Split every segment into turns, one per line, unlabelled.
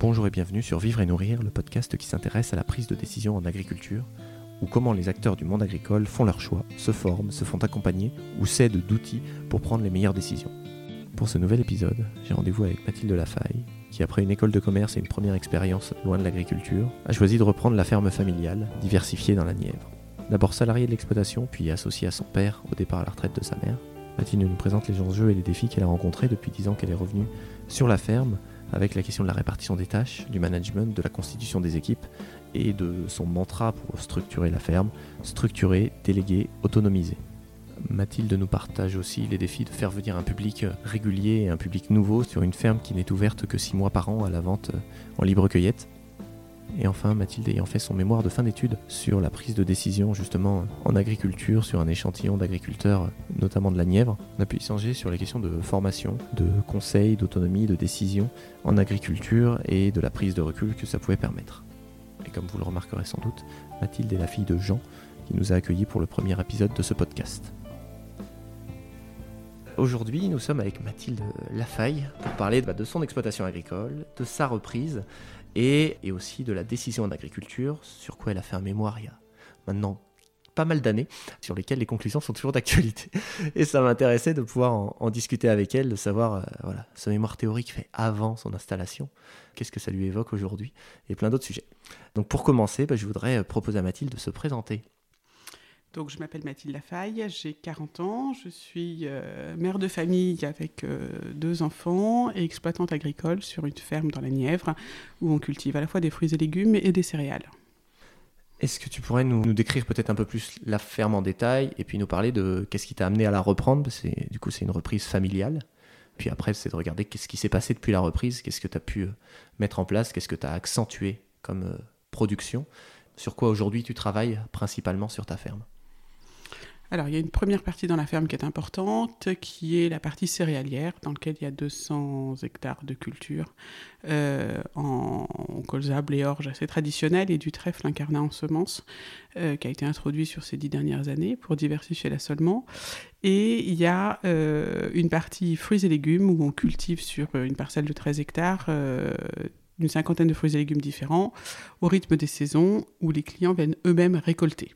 Bonjour et bienvenue sur Vivre et Nourrir, le podcast qui s'intéresse à la prise de décision en agriculture, ou comment les acteurs du monde agricole font leurs choix, se forment, se font accompagner ou s'aident d'outils pour prendre les meilleures décisions. Pour ce nouvel épisode, j'ai rendez-vous avec Mathilde Lafaille, qui après une école de commerce et une première expérience loin de l'agriculture, a choisi de reprendre la ferme familiale, diversifiée dans la Nièvre. D'abord salariée de l'exploitation, puis associée à son père au départ à la retraite de sa mère, Mathilde nous présente les enjeux et les défis qu'elle a rencontrés depuis 10 ans qu'elle est revenue sur la ferme, avec la question de la répartition des tâches, du management, de la constitution des équipes et de son mantra pour structurer la ferme, structurer, déléguer, autonomiser. Mathilde nous partage aussi les défis de faire venir un public régulier et un public nouveau sur une ferme qui n'est ouverte que 6 mois par an à la vente en libre cueillette. Et enfin, Mathilde ayant fait son mémoire de fin d'études sur la prise de décision justement en agriculture, sur un échantillon d'agriculteurs, notamment de la Nièvre, on a pu échanger sur les questions de formation, de conseil, d'autonomie, de décision en agriculture et de la prise de recul que ça pouvait permettre. Et comme vous le remarquerez sans doute, Mathilde est la fille de Jean qui nous a accueillis pour le premier épisode de ce podcast. Aujourd'hui, nous sommes avec Mathilde Lafaille pour parler de son exploitation agricole, de sa reprise et, aussi de la décision en agriculture, sur quoi elle a fait un mémoire il y a maintenant pas mal d'années, sur lesquelles les conclusions sont toujours d'actualité. Et ça m'intéressait de pouvoir en, discuter avec elle, de savoir euh, voilà, ce mémoire théorique fait avant son installation, qu'est-ce que ça lui évoque aujourd'hui, et plein d'autres sujets. Donc pour commencer, bah, je voudrais proposer à Mathilde de se présenter.
Donc, je m'appelle Mathilde Lafaille, j'ai 40 ans, je suis euh, mère de famille avec euh, deux enfants et exploitante agricole sur une ferme dans la Nièvre où on cultive à la fois des fruits et légumes et des céréales.
Est-ce que tu pourrais nous, décrire peut-être un peu plus la ferme en détail et puis nous parler de qu'est-ce qui t'a amené à la reprendre? Du coup, c'est une reprise familiale. Puis après, c'est de regarder qu'est-ce qui s'est passé depuis la reprise, qu'est-ce que tu as pu euh, mettre en place, qu'est-ce que tu as accentué comme production. Sur quoi aujourd'hui tu travailles principalement sur ta ferme?
Alors, il y a une première partie dans la ferme qui est importante, qui est la partie céréalière, dans laquelle il y a 200 hectares de culture euh, en, colza, et orge assez traditionnel et du trèfle incarnat en semences, euh, qui a été introduit sur ces dix dernières années pour diversifier l'assolement. Et il y a euh, une partie fruits et légumes où on cultive sur une parcelle de 13 hectares une cinquantaine de fruits et légumes différents, au rythme des saisons, où les clients viennent eux-mêmes récolter.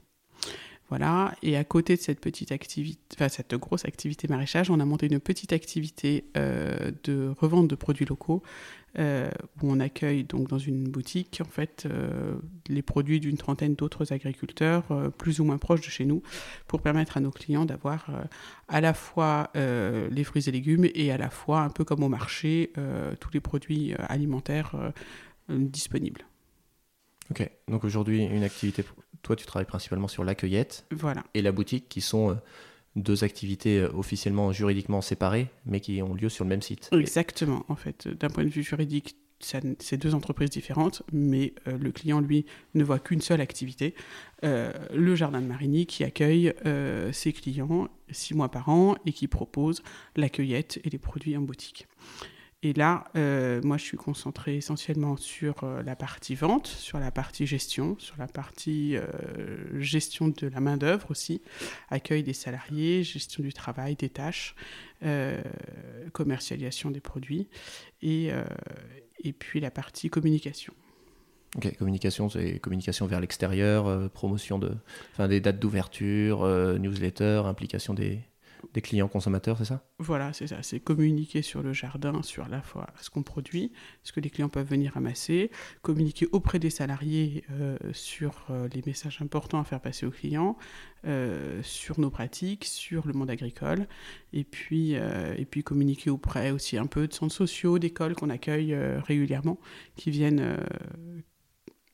Et à côté de cette petite activité, enfin cette grosse activité maraîchage, on a monté une petite activité euh, de revente de produits locaux euh, où on accueille donc dans une boutique en fait euh, les produits d'une trentaine d'autres agriculteurs plus ou moins proches de chez nous pour permettre à nos clients d'avoir à la fois les fruits et légumes et à la fois un peu comme au marché tous les produits alimentaires disponibles.
Ok, donc aujourd'hui une activité toi, tu travailles principalement sur la cueillette
voilà.
et la boutique, qui sont euh, deux activités euh, officiellement juridiquement séparées, mais qui ont lieu sur le même site.
Exactement, en fait. D'un point de vue juridique, c'est deux entreprises différentes, mais euh, le client, lui, ne voit qu'une seule activité, le jardin de Marigny, qui accueille ses clients six mois par an et qui propose la cueillette et les produits en boutique. Et là, euh, moi, je suis concentrée essentiellement sur euh, la partie vente, sur la partie gestion, sur la partie euh, gestion de la main-d'œuvre aussi, accueil des salariés, gestion du travail, des tâches, commercialisation des produits, et, et puis la partie communication.
Ok, communication, c'est communication vers l'extérieur, promotion de, enfin, des dates d'ouverture, newsletter, implication des, des clients consommateurs, c'est ça?
Voilà, c'est ça. C'est communiquer sur le jardin, sur la fois ce qu'on produit, ce que les clients peuvent venir ramasser, communiquer auprès des salariés euh, sur euh, les messages importants à faire passer aux clients, euh, sur nos pratiques, sur le monde agricole, et puis, et puis communiquer auprès aussi un peu de centres sociaux, d'écoles qu'on accueille régulièrement, qui viennent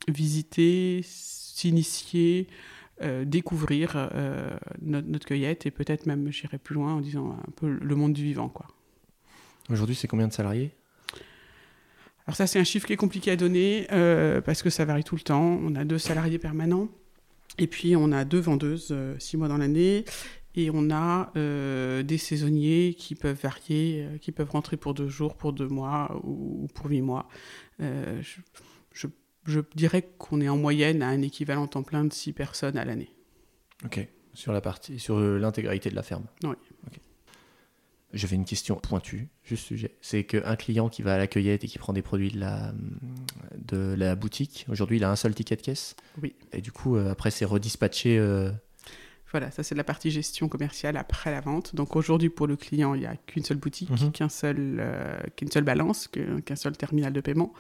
visiter, s'initier. Euh, découvrir euh, notre, cueillette et peut-être même j'irai plus loin en disant un peu le monde du vivant. quoi.
Aujourd'hui, c'est combien de salariés?
Alors ça, c'est un chiffre qui est compliqué à donner euh, parce que ça varie tout le temps. On a deux salariés permanents et puis on a deux vendeuses six mois dans l'année et on a des saisonniers qui peuvent varier, qui peuvent rentrer pour deux jours, pour deux mois ou, pour huit mois. je, je je dirais qu'on est en moyenne à un équivalent temps plein de 6 personnes à l'année.
Ok, sur la partie, sur l'intégralité de la ferme.
Oui.
J'avais une question pointue, juste sujet. C'est qu'un client qui va à la cueillette et qui prend des produits de la, de la boutique, aujourd'hui il a un seul ticket de caisse?
Oui.
Et du coup, euh, après c'est redispatché.
Voilà, ça c'est la partie gestion commerciale après la vente. Donc aujourd'hui pour le client, il n'y a qu'une seule boutique,
Mhm.
qu'un seul, euh, qu'une seule balance, qu'un seul terminal de paiement.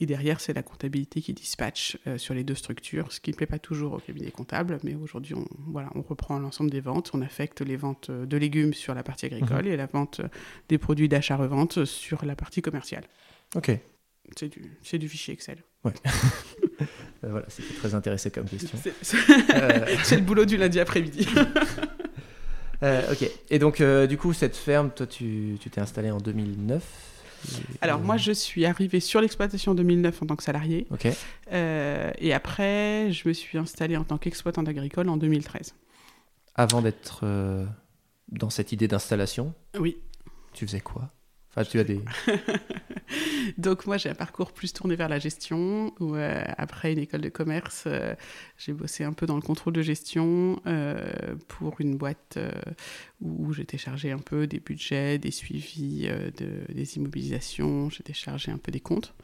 Et derrière, c'est la comptabilité qui dispatche euh, sur les deux structures, ce qui ne plaît pas toujours au cabinet comptable. Mais aujourd'hui, on, voilà, on reprend l'ensemble des ventes. On affecte les ventes euh, de légumes sur la partie agricole et la vente des produits d'achat-revente sur la partie commerciale.
Ok.
C'est du, c'est du fichier Excel.
voilà, c'était très intéressé comme question.
C'est
Euh,
le boulot du lundi après-midi.
euh, ok. Et donc, euh, du coup, cette ferme, toi, tu t'es installé en 2009 et-
Alors moi, je suis arrivée sur l'exploitation en 2009 en tant que salarié.
Ok.
Euh, et après, je me suis installée en tant qu'exploitante agricole en 2013.
Avant d'être euh, dans cette idée d'installation,
Oui.
tu faisais quoi? Enfin, tu as des.
Donc moi, j'ai un parcours plus tourné vers la gestion. Où, euh, après une école de commerce, euh, j'ai bossé un peu dans le contrôle de gestion euh, pour une boîte où j'étais chargée un peu des budgets, des suivis, de, des immobilisations. J'étais chargée un peu des comptes.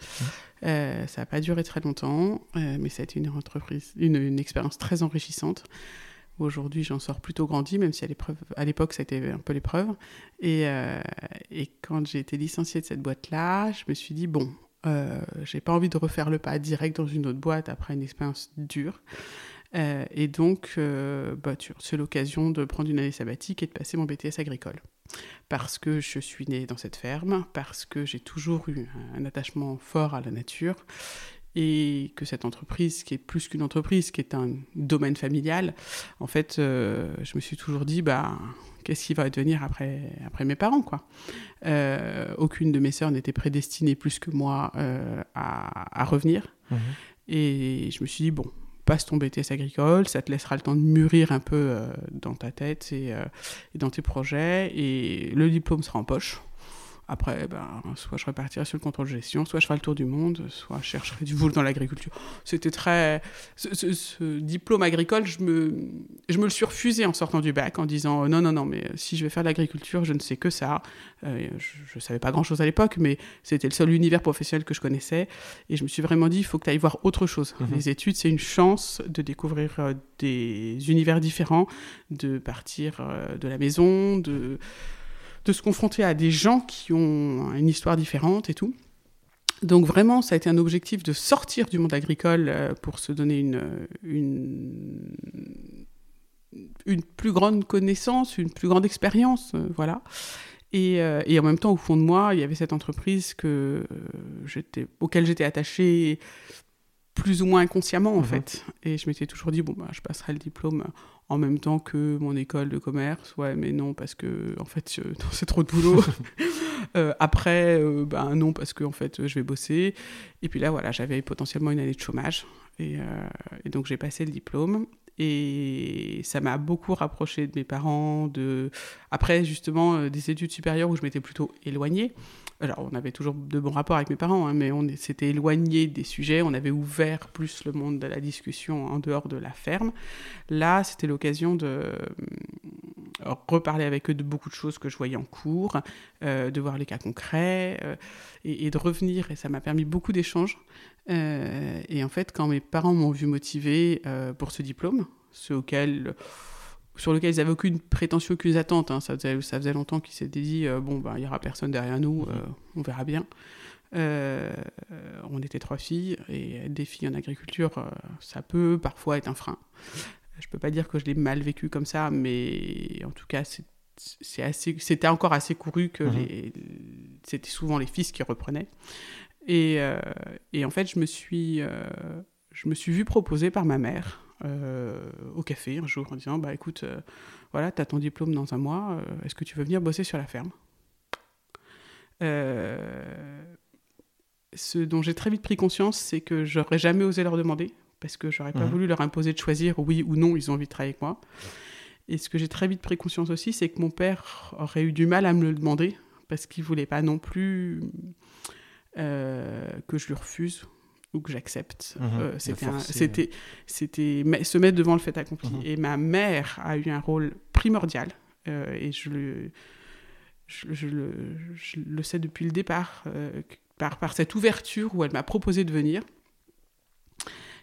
Ça n'a pas duré très longtemps, mais ça a été une entreprise, une, une expérience très enrichissante. Aujourd'hui, j'en sors plutôt grandi, même si à l'époque, ça a été un peu l'épreuve. Et, euh, et quand j'ai été licenciée de cette boîte-là, je me suis dit, bon, euh, j'ai pas envie de refaire le pas direct dans une autre boîte après une expérience dure. Euh, et donc, euh, bah, c'est l'occasion de prendre une année sabbatique et de passer mon BTS agricole. Parce que je suis née dans cette ferme, parce que j'ai toujours eu un attachement fort à la nature, et que cette entreprise, qui est plus qu'une entreprise, qui est un domaine familial, en fait, euh, je me suis toujours dit, bah, qu'est-ce qui va advenir après, après mes parents, quoi. Euh, aucune de mes sœurs n'était prédestinée plus que moi euh, à, à revenir.
Mhm.
Et je me suis dit, bon, passe ton BTS agricole, ça te laissera le temps de mûrir un peu dans ta tête et, et dans tes projets, et le diplôme sera en poche. Après, ben, soit je repartirai sur le contrôle de gestion, soit je ferai le tour du monde, soit je chercherai du boulot dans l'agriculture. C'était très... Ce, ce- ce diplôme agricole, je me, je me le suis refusé en sortant du bac, en disant euh, non, non, non, mais si je vais faire de l'agriculture, je ne sais que ça. Euh, je ne savais pas grand-chose à l'époque, mais c'était le seul univers professionnel que je connaissais. Et je me suis vraiment dit, il faut que tu ailles voir autre chose.
Mhm.
Les études, c'est une chance de découvrir euh, des univers différents, de partir euh, de la maison, de, de se confronter à des gens qui ont une histoire différente et tout. Donc vraiment, ça a été un objectif de sortir du monde agricole euh, pour se donner une, une, une plus grande connaissance, une plus grande expérience, euh, voilà. Et, euh, et en même temps, au fond de moi, il y avait cette entreprise que, j'étais, auquel j'étais attachée plus ou moins inconsciemment, en
Mhm.
fait. Et je m'étais toujours dit, bon, bah, je passerai le diplôme en même temps que mon école de commerce. Ouais, mais non, parce que, en fait, non, c'est trop de boulot. Euh, après, euh, ben non, parce que, en fait, je vais bosser. Et puis là, voilà, j'avais potentiellement une année de chômage. Et, euh, et donc, j'ai passé le diplôme. Et ça m'a beaucoup rapproché de mes parents, de... après justement euh, des études supérieures où je m'étais plutôt éloignée. Alors on avait toujours de bons rapports avec mes parents, hein, mais on s'était éloigné des sujets, on avait ouvert plus le monde de la discussion en dehors de la ferme. Là, c'était l'occasion de reparler avec eux de beaucoup de choses que je voyais en cours, euh, de voir les cas concrets euh, et, et de revenir. Et ça m'a permis beaucoup d'échanges. Euh, et en fait, quand mes parents m'ont vu motivée pour ce diplôme, ce auquel, sur lequel ils n'avaient aucune prétention, aucune attente, hein, ça, faisait, ça faisait longtemps qu'ils s'étaient dit bon, ben, il n'y aura personne derrière nous, euh, on verra bien. Euh, on était trois filles et des filles en agriculture, ça peut parfois être un frein. Je peux pas dire que je l'ai mal vécu comme ça, mais en tout cas, c'était encore assez couru que
Mhm.
c'était souvent les fils qui reprenaient. Et, euh, et en fait, je me suis, euh, je me suis vue proposer par ma mère euh, au café un jour en disant, bah écoute, euh, voilà, tu as ton diplôme dans un mois, est-ce que tu veux venir bosser sur la ferme? Ce dont j'ai très vite pris conscience, c'est que j'aurais jamais osé leur demander, parce que j'aurais pas
Mhm.
voulu leur imposer de choisir oui ou non, ils ont envie de travailler avec moi. Et ce que j'ai très vite pris conscience aussi, c'est que mon père aurait eu du mal à me le demander, parce qu'il voulait pas non plus euh, que je lui refuse ou que j'accepte. Euh,
La
c'était c'était se mettre devant le fait accompli.
Mhm.
Et ma mère a eu un rôle primordial. euh, et je le je, le, sais depuis le départ, par, par cette ouverture où elle m'a proposé de venir.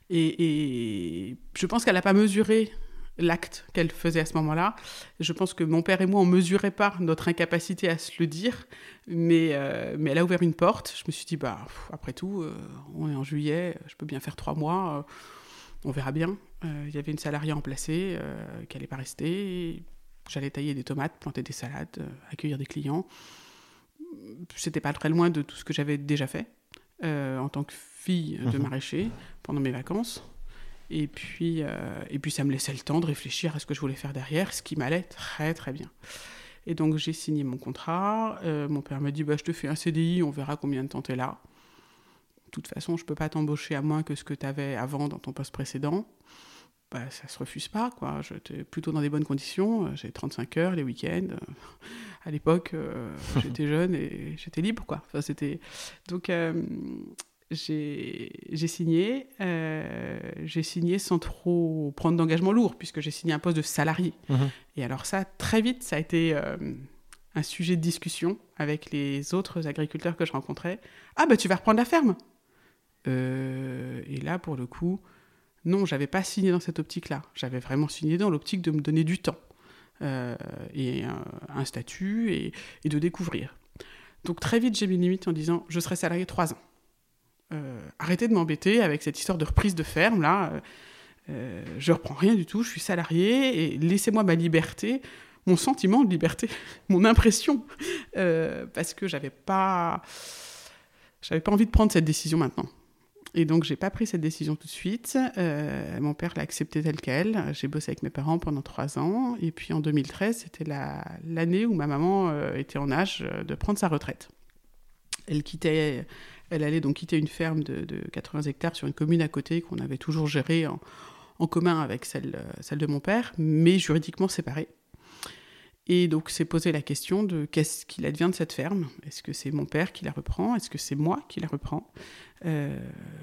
Et, je pense qu'elle n'a pas mesuré l'acte qu'elle faisait à ce moment-là. Je pense que mon père et moi, on mesurait pas notre incapacité à se le dire, mais, euh, mais elle a ouvert une porte. Je me suis dit, bah, après tout, euh, on est en juillet, je peux bien faire trois mois, euh, on verra bien. Il y avait une salariée en placée qui n'allait pas rester. J'allais tailler des tomates, planter des salades, accueillir des clients. C'était pas très loin de tout ce que j'avais déjà fait en tant que fille de mhm. maraîcher pendant mes vacances. Et puis, euh, et puis ça me laissait le temps de réfléchir à ce que je voulais faire derrière, ce qui m'allait très très bien. Et donc j'ai signé mon contrat. Euh, mon père m'a dit bah, Je te fais un CDI, on verra combien de temps tu es là. De toute façon, je ne peux pas t'embaucher à moins que ce que tu avais avant dans ton poste précédent. Bah, ça se refuse pas. quoi. J'étais plutôt dans des bonnes conditions. J'ai 35 heures les week-ends. À l'époque, j'étais jeune et j'étais libre. quoi. Enfin, c'était... Donc j'ai signé. Euh, j'ai signé sans trop prendre d'engagement lourd, puisque j'ai signé un poste de salarié. Mhm. Et alors ça, très vite, ça a été euh, un sujet de discussion avec les autres agriculteurs que je rencontrais. Ah bah tu vas reprendre la ferme euh, Et là, pour le coup, non, j'avais pas signé dans cette optique-là. J'avais vraiment signé dans l'optique de me donner du temps et un, statut et, et de découvrir. Donc très vite, j'ai mis une limite en disant, je serai salarié trois ans. Euh, arrêtez de m'embêter avec cette histoire de reprise de ferme, là. Euh, euh, je reprends rien du tout, je suis salarié, et laissez-moi ma liberté, mon sentiment de liberté, mon impression, parce que j'avais pas, j'avais pas envie de prendre cette décision maintenant. Et donc, j'ai pas pris cette décision tout de suite. mon père l'a accepté tel quel. J'ai bossé avec mes parents pendant trois ans. Et puis, en 2013, c'était l'année où ma maman était en âge de prendre sa retraite. Elle quittait elle allait donc quitter une ferme de, 80 hectares sur une commune à côté qu'on avait toujours gérée en, commun avec celle, celle de mon père, mais juridiquement séparée. Et donc s'est posé la question de qu'est-ce qu'il advient de cette ferme? Est-ce que c'est mon père qui la reprend? Est-ce que c'est moi qui la reprends? Euh,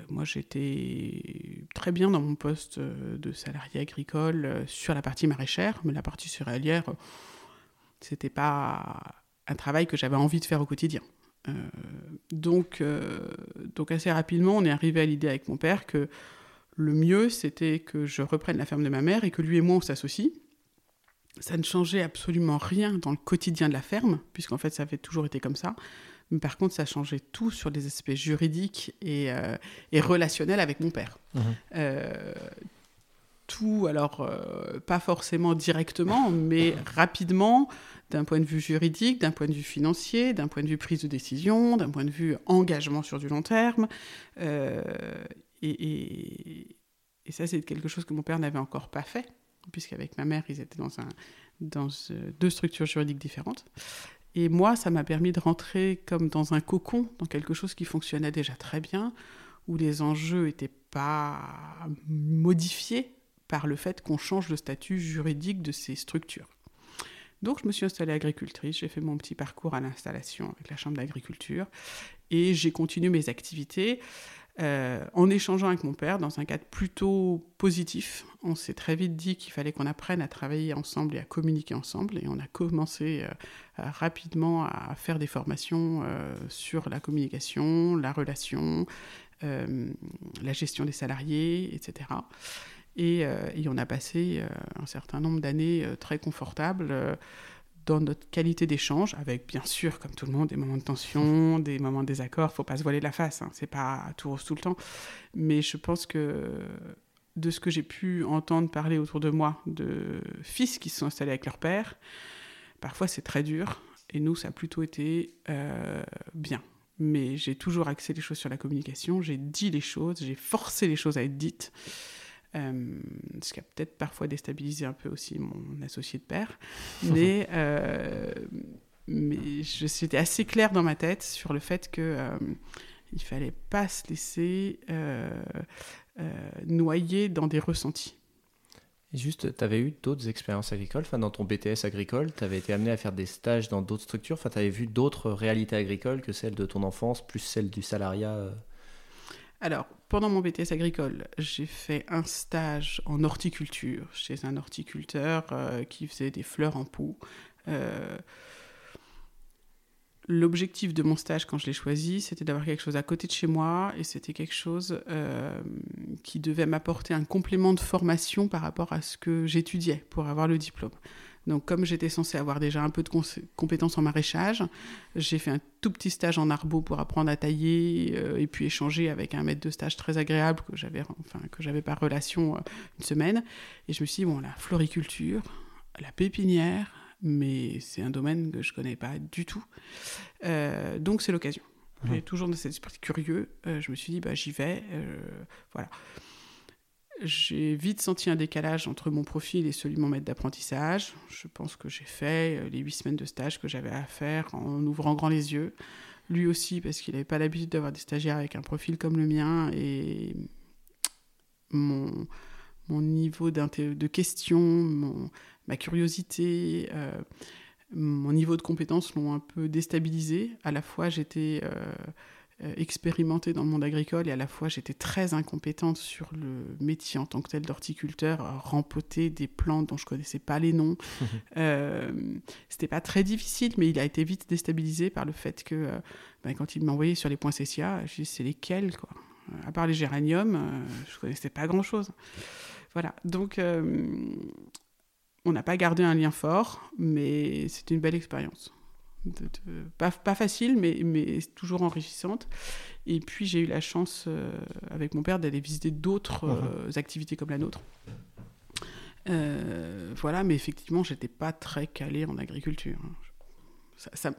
Moi j'étais très bien dans mon poste de salarié agricole euh, sur la partie maraîchère, mais la partie céréalière, c'était pas un travail que j'avais envie de faire au quotidien. Euh, donc, euh, donc assez rapidement, on est arrivé à l'idée avec mon père que le mieux, c'était que je reprenne la ferme de ma mère et que lui et moi, on s'associe. Ça ne changeait absolument rien dans le quotidien de la ferme, puisqu'en fait, ça avait toujours été comme ça. Mais par contre, ça changeait tout sur des aspects juridiques et, euh, et relationnels avec mon père. Mmh. Tout, alors, pas forcément directement, mais rapidement, d'un point de vue juridique, d'un point de vue financier, d'un point de vue prise de décision, d'un point de vue engagement sur du long terme. Euh, et, ça, c'est quelque chose que mon père n'avait encore pas fait, puisqu'avec ma mère, ils étaient dans, un, dans deux structures juridiques différentes. Et moi, ça m'a permis de rentrer comme dans un cocon, dans quelque chose qui fonctionnait déjà très bien, où les enjeux n'étaient pas modifiés par le fait qu'on change le statut juridique de ces structures. Donc je me suis installée agricultrice, j'ai fait mon petit parcours à l'installation avec la Chambre d'agriculture et j'ai continué mes activités euh, en échangeant avec mon père dans un cadre plutôt positif. On s'est très vite dit qu'il fallait qu'on apprenne à travailler ensemble et à communiquer ensemble et on a commencé euh, rapidement à faire des formations euh, sur la communication, la relation, la gestion des salariés, etc. Euh, et, on a passé euh, un certain nombre d'années euh, très confortables dans notre qualité d'échange, avec bien sûr, comme tout le monde, des moments de tension, des moments de désaccord. Faut pas se voiler la face, hein, c'est pas tout rose tout le temps. Mais je pense que de ce que j'ai pu entendre parler autour de moi de fils qui se sont installés avec leur père, parfois c'est très dur. Et nous, ça a plutôt été bien. Mais j'ai toujours axé les choses sur la communication, j'ai dit les choses, j'ai forcé les choses à être dites. Euh, ce qui a peut-être parfois déstabilisé un peu aussi mon associé de père. Mais, euh, mais j'étais assez clair dans ma tête sur le fait que euh, il fallait pas se laisser noyer dans des ressentis.
Et juste, tu avais eu d'autres expériences agricoles? Enfin, Dans ton BTS agricole, tu avais été amené à faire des stages dans d'autres structures? Enfin, Tu avais vu d'autres réalités agricoles que celles de ton enfance, plus celles du salariat
alors, pendant mon BTS agricole, j'ai fait un stage en horticulture chez un horticulteur euh, qui faisait des fleurs en pot. Euh, l'objectif de mon stage quand je l'ai choisi, c'était d'avoir quelque chose à côté de chez moi et c'était quelque chose euh, qui devait m'apporter un complément de formation par rapport à ce que j'étudiais pour avoir le diplôme. Donc comme j'étais censée avoir déjà un peu de compétences en maraîchage, j'ai fait un tout petit stage en arbo pour apprendre à tailler euh, et puis échanger avec un maître de stage très agréable que j'avais enfin que j'avais par relation euh, une semaine et je me suis dit bon la floriculture, la pépinière, mais c'est un domaine que je connais pas du tout. Euh, donc c'est l'occasion. J'ai mmh. toujours dans cet esprit curieux. Je me suis dit, bah, j'y vais. Voilà. J'ai vite senti un décalage entre mon profil et celui de mon maître d'apprentissage. Je pense que j'ai fait les huit semaines de stage que j'avais à faire en ouvrant grand les yeux. Lui aussi, parce qu'il n'avait pas l'habitude d'avoir des stagiaires avec un profil comme le mien. Et mon, mon niveau de questions, mon, ma curiosité, euh, mon niveau de compétence l'ont un peu déstabilisé. À la fois, j'étais euh, euh, expérimentée dans le monde agricole et à la fois, j'étais très incompétente sur le métier en tant que tel d'horticulteur, rempoter des plantes dont je connaissais pas les noms. C'était pas très difficile, mais il a été vite déstabilisé par le fait que ben, quand il m'a envoyé sur les points CCA, je dit c'est lesquels quoi? À part les géraniums, je connaissais pas grand chose. Voilà, donc on n'a pas gardé un lien fort, mais c'était une belle expérience. Pas, facile, mais, mais toujours enrichissante. Et puis j'ai eu la chance, euh, avec mon père, d'aller visiter d'autres euh, activités comme la nôtre. Euh, voilà, mais effectivement, j'étais pas très calée en agriculture. Ça, ça,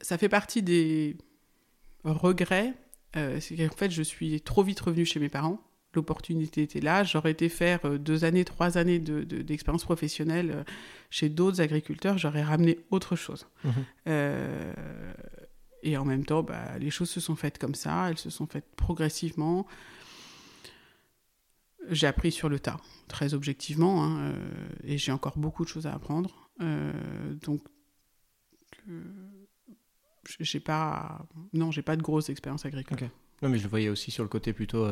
ça fait partie des regrets. c'est qu'en fait, je suis trop vite revenue chez mes parents l'opportunité était là. J'aurais été faire euh, deux années, trois années d'expérience de, professionnelle euh, chez d'autres agriculteurs, j'aurais ramené autre chose. Mhm. Euh, et en même temps, bah, les choses se sont faites comme ça, elles se sont faites progressivement. J'ai appris sur le tas, très objectivement, hein, et j'ai encore beaucoup de choses à apprendre. donc, j'ai pas, non, j'ai pas de grosse expérience agricole.
Non, mais je le voyais aussi sur le côté plutôt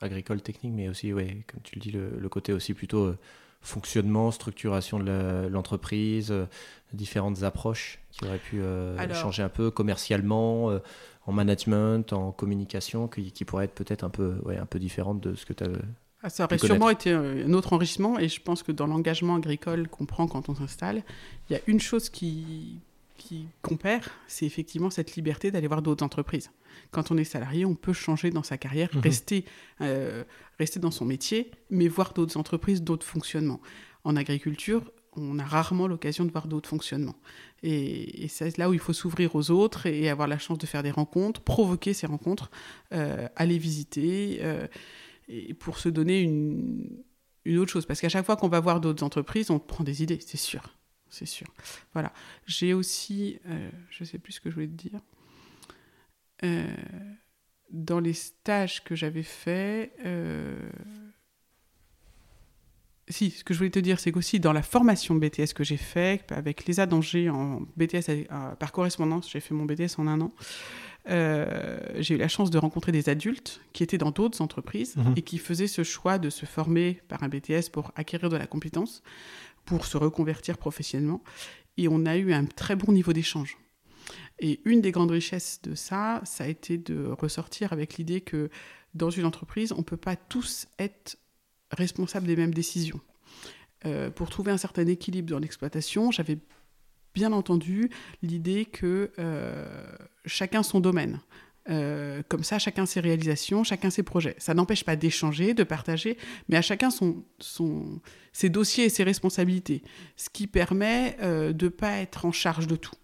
agricole, technique, mais aussi, ouais, comme tu le dis, le, côté aussi plutôt euh, fonctionnement, structuration de l'entreprise, euh, différentes approches qui auraient pu euh, changer un peu commercialement, en management, en communication, qui, qui pourraient être peut-être un peu, ouais, un peu différentes de ce que tu as.
Ah, ça aurait sûrement été un autre enrichissement, et je pense que dans l'engagement agricole qu'on prend quand on s'installe, il y a une chose qui, qu'on perd, c'est effectivement cette liberté d'aller voir d'autres entreprises. Quand on est salarié, on peut changer dans sa carrière, mhm. rester, euh, rester dans son métier, mais voir d'autres entreprises, d'autres fonctionnements. En agriculture, on a rarement l'occasion de voir d'autres fonctionnements. Et, c'est là où il faut s'ouvrir aux autres et avoir la chance de faire des rencontres, provoquer ces rencontres, euh, aller visiter, euh, et pour se donner une, une autre chose. Parce qu'à chaque fois qu'on va voir d'autres entreprises, on prend des idées, c'est sûr c'est sûr. Voilà. J'ai aussi, euh, je ne sais plus ce que je voulais te dire. Euh, dans les stages que j'avais faits, euh, si, ce que je voulais te dire, c'est qu'aussi dans la formation BTS que j'ai fait avec les d'Angers en BTS par correspondance, j'ai fait mon BTS en un an. j'ai eu la chance de rencontrer des adultes qui étaient dans d'autres entreprises mhm. et qui faisaient ce choix de se former par un BTS pour acquérir de la compétence pour se reconvertir professionnellement. Et on a eu un très bon niveau d'échange. Et une des grandes richesses de ça, ça a été de ressortir avec l'idée que dans une entreprise, on ne peut pas tous être responsables des mêmes décisions. Euh, pour trouver un certain équilibre dans l'exploitation, j'avais bien entendu l'idée que euh, chacun son domaine. Euh, comme ça, chacun ses réalisations, chacun ses projets. Ça n'empêche pas d'échanger, de partager, mais à chacun son, son, ses dossiers et ses responsabilités. Ce qui permet euh, de ne pas être en charge de tout.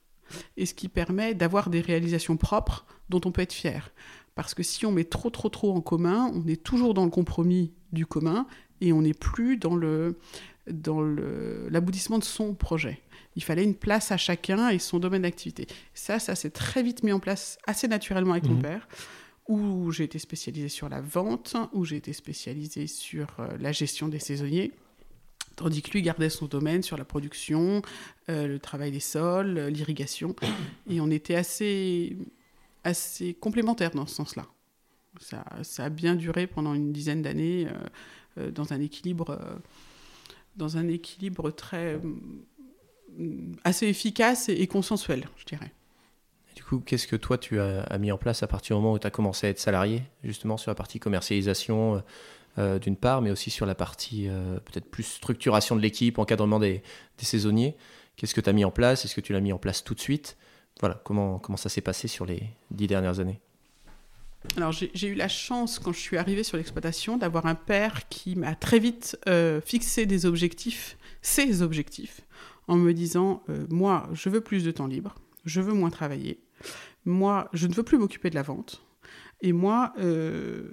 Et ce qui permet d'avoir des réalisations propres dont on peut être fier. Parce que si on met trop, trop, trop en commun, on est toujours dans le compromis du commun et on n'est plus dans le dans l'aboutissement de son projet. Il fallait une place à chacun et son domaine d'activité. Ça, ça s'est très vite mis en place assez naturellement avec mon mhm. père, où j'ai été spécialisée sur la vente, où j'ai été spécialisée sur euh, la gestion des saisonniers, tandis que lui gardait son domaine sur la production, euh, le travail des sols, euh, l'irrigation. Et on était assez, assez complémentaires dans ce sens-là. Ça, ça, a bien duré pendant une dizaine d'années dans un équilibre dans un équilibre très assez efficace et, consensuel, je dirais.
du coup, qu'est-ce que toi tu as, mis en place à partir du moment où tu as commencé à être salarié, justement sur la partie commercialisation d'une part, mais aussi sur la partie peut-être plus structuration de l'équipe, encadrement des, des saisonniers? Qu'est-ce que tu as mis en place? Est-ce que tu l'as mis en place tout de suite? Voilà, comment, comment ça s'est passé sur les dix dernières années?
Alors j'ai eu la chance quand je suis arrivée sur l'exploitation d'avoir un père qui m'a très vite euh, fixé des objectifs, ses objectifs, en me disant euh, moi je veux plus de temps libre, je veux moins travailler, moi je ne veux plus m'occuper de la vente, et moi euh,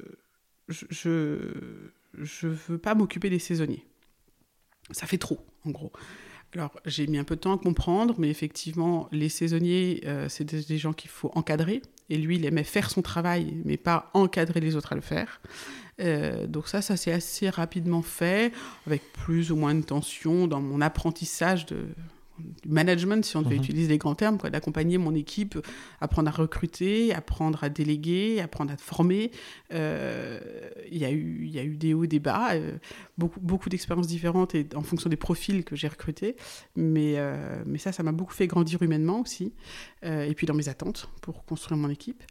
je je veux pas m'occuper des saisonniers. Ça fait trop en gros. Alors, j'ai mis un peu de temps à comprendre, mais effectivement, les saisonniers, euh, c'est des, gens qu'il faut encadrer. Et lui, il aimait faire son travail, mais pas encadrer les autres à le faire. Euh, donc ça, ça s'est assez rapidement fait, avec plus ou moins de tension dans mon apprentissage de, management, si on devait mhm. utiliser les grands termes, d'accompagner mon équipe, apprendre à recruter, apprendre à déléguer, apprendre à former. Euh, il y, a eu, y a eu des hauts, des bas, euh, beaucoup, beaucoup d'expériences différentes et en fonction des profils que j'ai recrutés. Mais, euh, mais ça, ça m'a beaucoup fait grandir humainement aussi, et puis dans mes attentes pour construire mon équipe.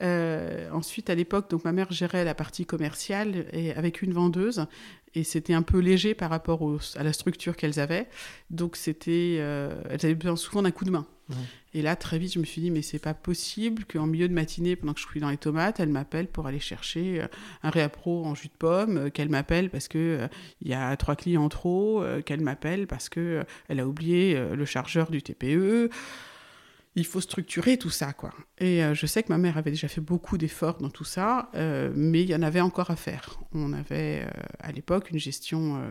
ensuite, à l'époque, donc ma mère gérait la partie commerciale et avec une vendeuse et c'était un peu léger par rapport à la structure qu'elles avaient. Donc c'était, euh, elles avaient besoin souvent d'un coup de main. Et là, très vite, je me suis dit, mais c'est pas possible qu'en milieu de matinée, pendant que je suis dans les tomates, elle m'appelle pour aller chercher euh, un réapro en jus de pomme, euh, qu'elle m'appelle parce que il y a trois clients trop, qu'elle m'appelle parce que elle a oublié le chargeur du TPE il faut structurer tout ça, quoi. Et euh, je sais que ma mère avait déjà fait beaucoup d'efforts dans tout ça, euh, mais il y en avait encore à faire. On avait euh, à l'époque une gestion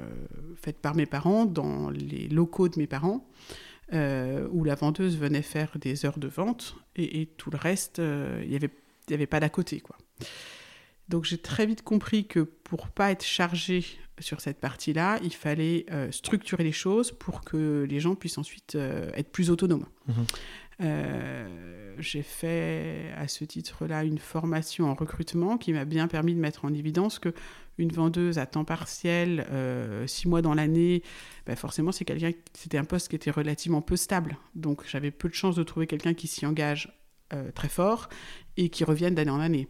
faite par mes parents dans les locaux de mes parents, où la vendeuse venait faire des heures de vente et, tout le reste, il n'y avait, y avait pas d'à côté, quoi. Donc j'ai très vite compris que pour pas être chargé sur cette partie-là, il fallait structurer les choses pour que les gens puissent ensuite être plus autonomes. Mmh euh, j'ai fait à ce titre-là une formation en recrutement qui m'a bien permis de mettre en évidence que une vendeuse à temps partiel, euh, six mois dans l'année, ben forcément c'est quelqu'un, c'était un poste qui était relativement peu stable. Donc j'avais peu de chances de trouver quelqu'un qui s'y engage euh, très fort et qui revienne d'année en année.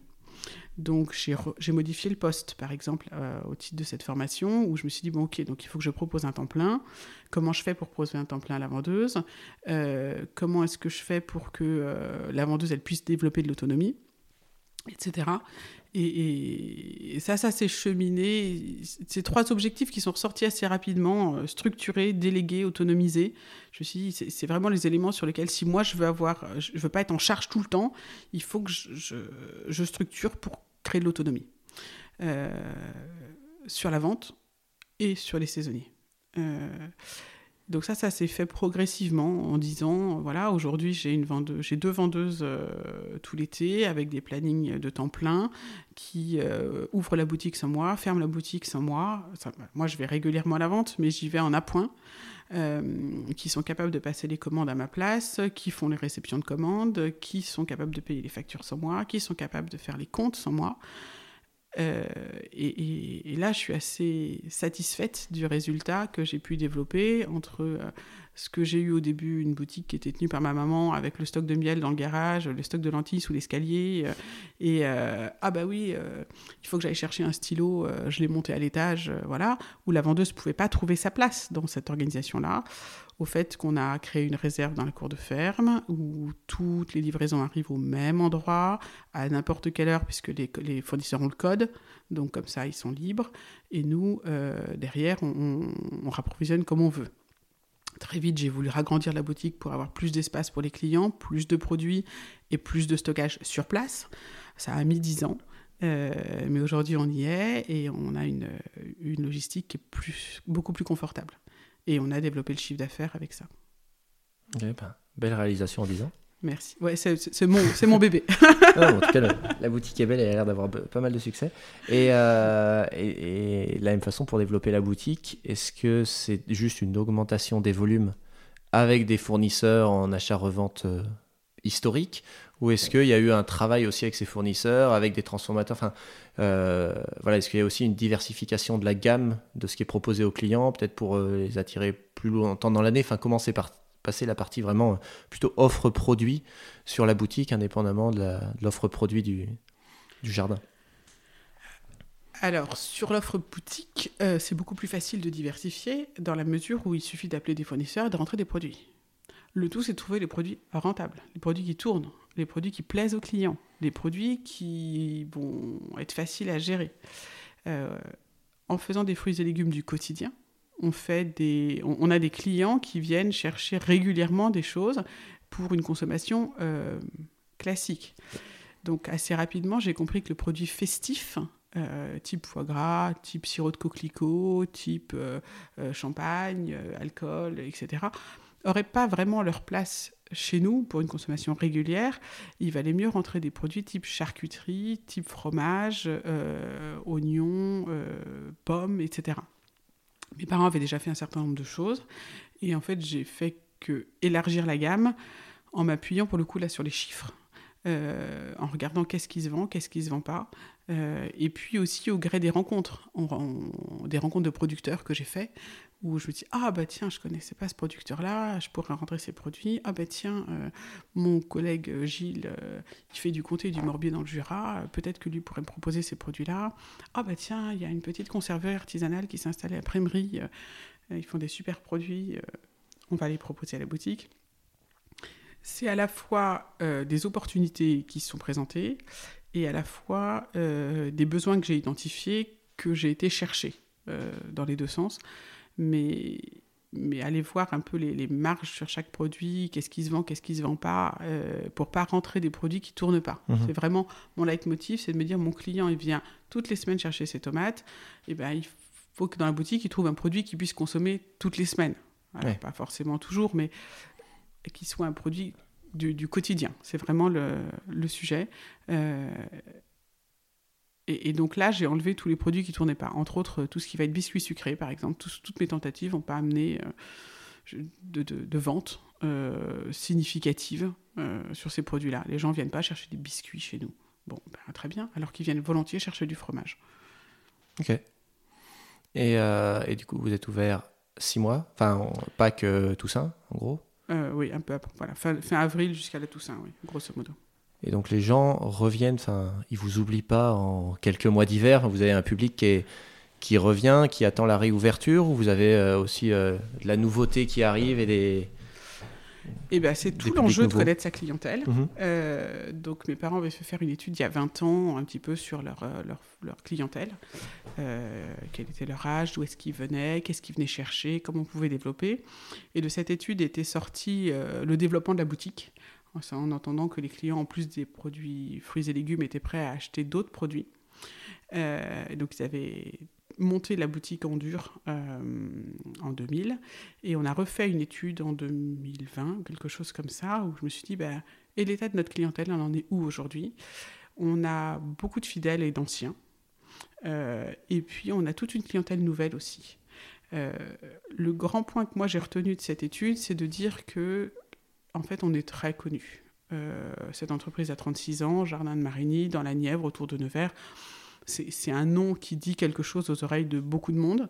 Donc j'ai modifié le poste, par exemple, euh, au titre de cette formation, où je me suis dit, bon ok, donc il faut que je propose un temps plein. Comment je fais pour proposer un temps plein à la vendeuse? Euh, Comment est-ce que je fais pour que euh, la vendeuse, elle puisse développer de l'autonomie etc. Et, ça, ça s'est cheminé. Ces trois objectifs qui sont ressortis assez rapidement, structurés, délégués, autonomisés. Je me suis dit, c'est vraiment les éléments sur lesquels, si moi je veux avoir, je veux pas être en charge tout le temps, il faut que je structure pour créer de l'autonomie euh, sur la vente et sur les saisonniers. Euh, donc ça, ça s'est fait progressivement en disant, voilà, aujourd'hui j'ai vendeuse, deux vendeuses euh, tout l'été avec des plannings de temps plein qui ouvrent la boutique sans moi, ferment la boutique sans moi. moi, je vais régulièrement à la vente, mais j'y vais en appoint. Qui sont capables de passer les commandes à ma place, qui font les réceptions de commandes, qui sont capables de payer les factures sans moi, qui sont capables de faire les comptes sans moi. Euh, et, là, je suis assez satisfaite du résultat que j'ai pu développer entre euh, ce que j'ai eu au début, une boutique qui était tenue par ma maman avec le stock de miel dans le garage, le stock de lentilles sous l'escalier, euh, et ah bah oui, il faut que j'aille chercher un stylo, je l'ai monté à l'étage, voilà, où la vendeuse pouvait pas trouver sa place dans cette organisation-là, au fait qu'on a créé une réserve dans la cour de ferme où toutes les livraisons arrivent au même endroit, à n'importe quelle heure, puisque les, fournisseurs ont le code, donc comme ça ils sont libres, et nous, euh, derrière, on, on, rapprovisionne comme on veut. Très vite, j'ai voulu agrandir la boutique pour avoir plus d'espace pour les clients, plus de produits et plus de stockage sur place. Ça a mis 10 ans. Euh, mais aujourd'hui, on y est et on a une, logistique qui est beaucoup plus confortable. Et on a développé le chiffre d'affaires avec ça.
Ben, belle réalisation en 10 ans.
Merci. Ouais, c'est mon, mon bébé.
en tout cas, la, boutique est belle, elle a l'air d'avoir pas mal de succès. Euh, et, et, de la même façon, pour développer la boutique, est-ce que c'est juste une augmentation des volumes avec des fournisseurs en achat-revente euh, historique ou est-ce qu'il y a eu un travail aussi avec ces fournisseurs, avec des transformateurs enfin, euh, voilà, Est-ce qu'il y a aussi une diversification de la gamme de ce qui est proposé aux clients, peut-être pour euh, les attirer plus longtemps dans l'année? Enfin, Comment c'est passer la partie vraiment plutôt offre produit sur la boutique, indépendamment de l'offre produit du, jardin?
Alors, sur l'offre boutique, euh, c'est beaucoup plus facile de diversifier dans la mesure où il suffit d'appeler des fournisseurs et de rentrer des produits. Le tout, c'est de trouver les produits rentables, les produits qui tournent, les produits qui plaisent aux clients, les produits qui vont être faciles à gérer. Euh, en faisant des fruits et légumes du quotidien, on, fait des, on, a des clients qui viennent chercher régulièrement des choses pour une consommation euh, classique. Donc assez rapidement, j'ai compris que le produit festif, euh, type foie gras, type sirop de coquelicot, type champagne, alcool, etc., n'auraient pas vraiment leur place chez nous pour une consommation régulière. Il valait mieux rentrer des produits type charcuterie, type fromage, oignons, pommes, etc. Mes parents avaient déjà fait un certain nombre de choses et en fait j'ai fait que élargir la gamme en m'appuyant pour le coup là sur les chiffres. en regardant qu'est-ce qui se vend, qu'est-ce qui se vend pas, euh, et puis aussi au gré des rencontres, des rencontres de producteurs que j'ai fait, où je me dis ah bah tiens je connaissais pas ce producteur-là, je pourrais rentrer ses produits. Ah bah tiens euh, mon collègue euh, Gilles, il fait du comté et du Morbier dans le Jura, peut-être que lui pourrait me proposer ces produits-là. Ah bah tiens il y a une petite conserverie artisanale qui s'est installée à Prémery, ils font des super produits, on va les proposer à la boutique. C'est à la fois des opportunités qui sont présentées, et à la fois euh, des besoins que j'ai identifiés, que j'ai été chercher euh, dans les deux sens. Mais, mais aller voir un peu les, marges sur chaque produit, qu'est-ce qui se vend, qu'est-ce qui se vend pas, euh, pour pas rentrer des produits qui tournent pas. Mhm. C'est vraiment mon leitmotiv, c'est de me dire mon client il vient toutes les semaines chercher ses tomates, et ben il faut que dans la boutique il trouve un produit qu'il puisse consommer toutes les semaines. Pas forcément toujours, mais qu'il soit un produit du, quotidien. C'est vraiment le, sujet. Euh, et, donc là, j'ai enlevé tous les produits qui ne tournaient pas. Entre autres, tout ce qui va être biscuits sucrés, par exemple. toutes mes tentatives n'ont pas amené euh, de, vente euh, significative sur ces produits-là. Les gens ne viennent pas chercher des biscuits chez nous. Bon, ben, très bien. Alors qu'ils viennent volontiers chercher du fromage.
Ok. Et, et du coup, vous êtes ouvert six mois Enfin, pas que ça, en gros
euh, oui, un peu après. Voilà, fin, avril jusqu'à la Toussaint, oui, grosso modo.
Et donc les gens reviennent, enfin, ils vous oublient pas en quelques mois d'hiver. Vous avez un public qui, est, qui revient, qui attend la réouverture, ou vous avez euh, aussi euh, de la nouveauté qui arrive et des,
eh ben, c'est tout l'enjeu de connaître sa clientèle. Mhm. Euh, donc mes parents avaient fait faire une étude il y a 20 ans, un petit peu sur leur, leur, leur clientèle. Euh, quel était leur âge, d'où est-ce qu'ils venaient, qu'est-ce qu'ils venaient chercher, comment on pouvait développer. Et de cette étude était sorti le développement de la boutique, en entendant que les clients, en plus des produits fruits et légumes, étaient prêts à acheter d'autres produits. donc ils avaient monté la boutique en dur euh, en 2000 et on a refait une étude en 2020, quelque chose comme ça, où je me suis dit, bah, et l'état de notre clientèle, on en est où aujourd'hui? On a beaucoup de fidèles et d'anciens, euh, et puis on a toute une clientèle nouvelle aussi. Euh, le grand point que moi j'ai retenu de cette étude, c'est de dire que, en fait, on est très connu. cette entreprise a 36 ans, Jardin de Marigny, dans la Nièvre, autour de Nevers c'est un nom qui dit quelque chose aux oreilles de beaucoup de monde.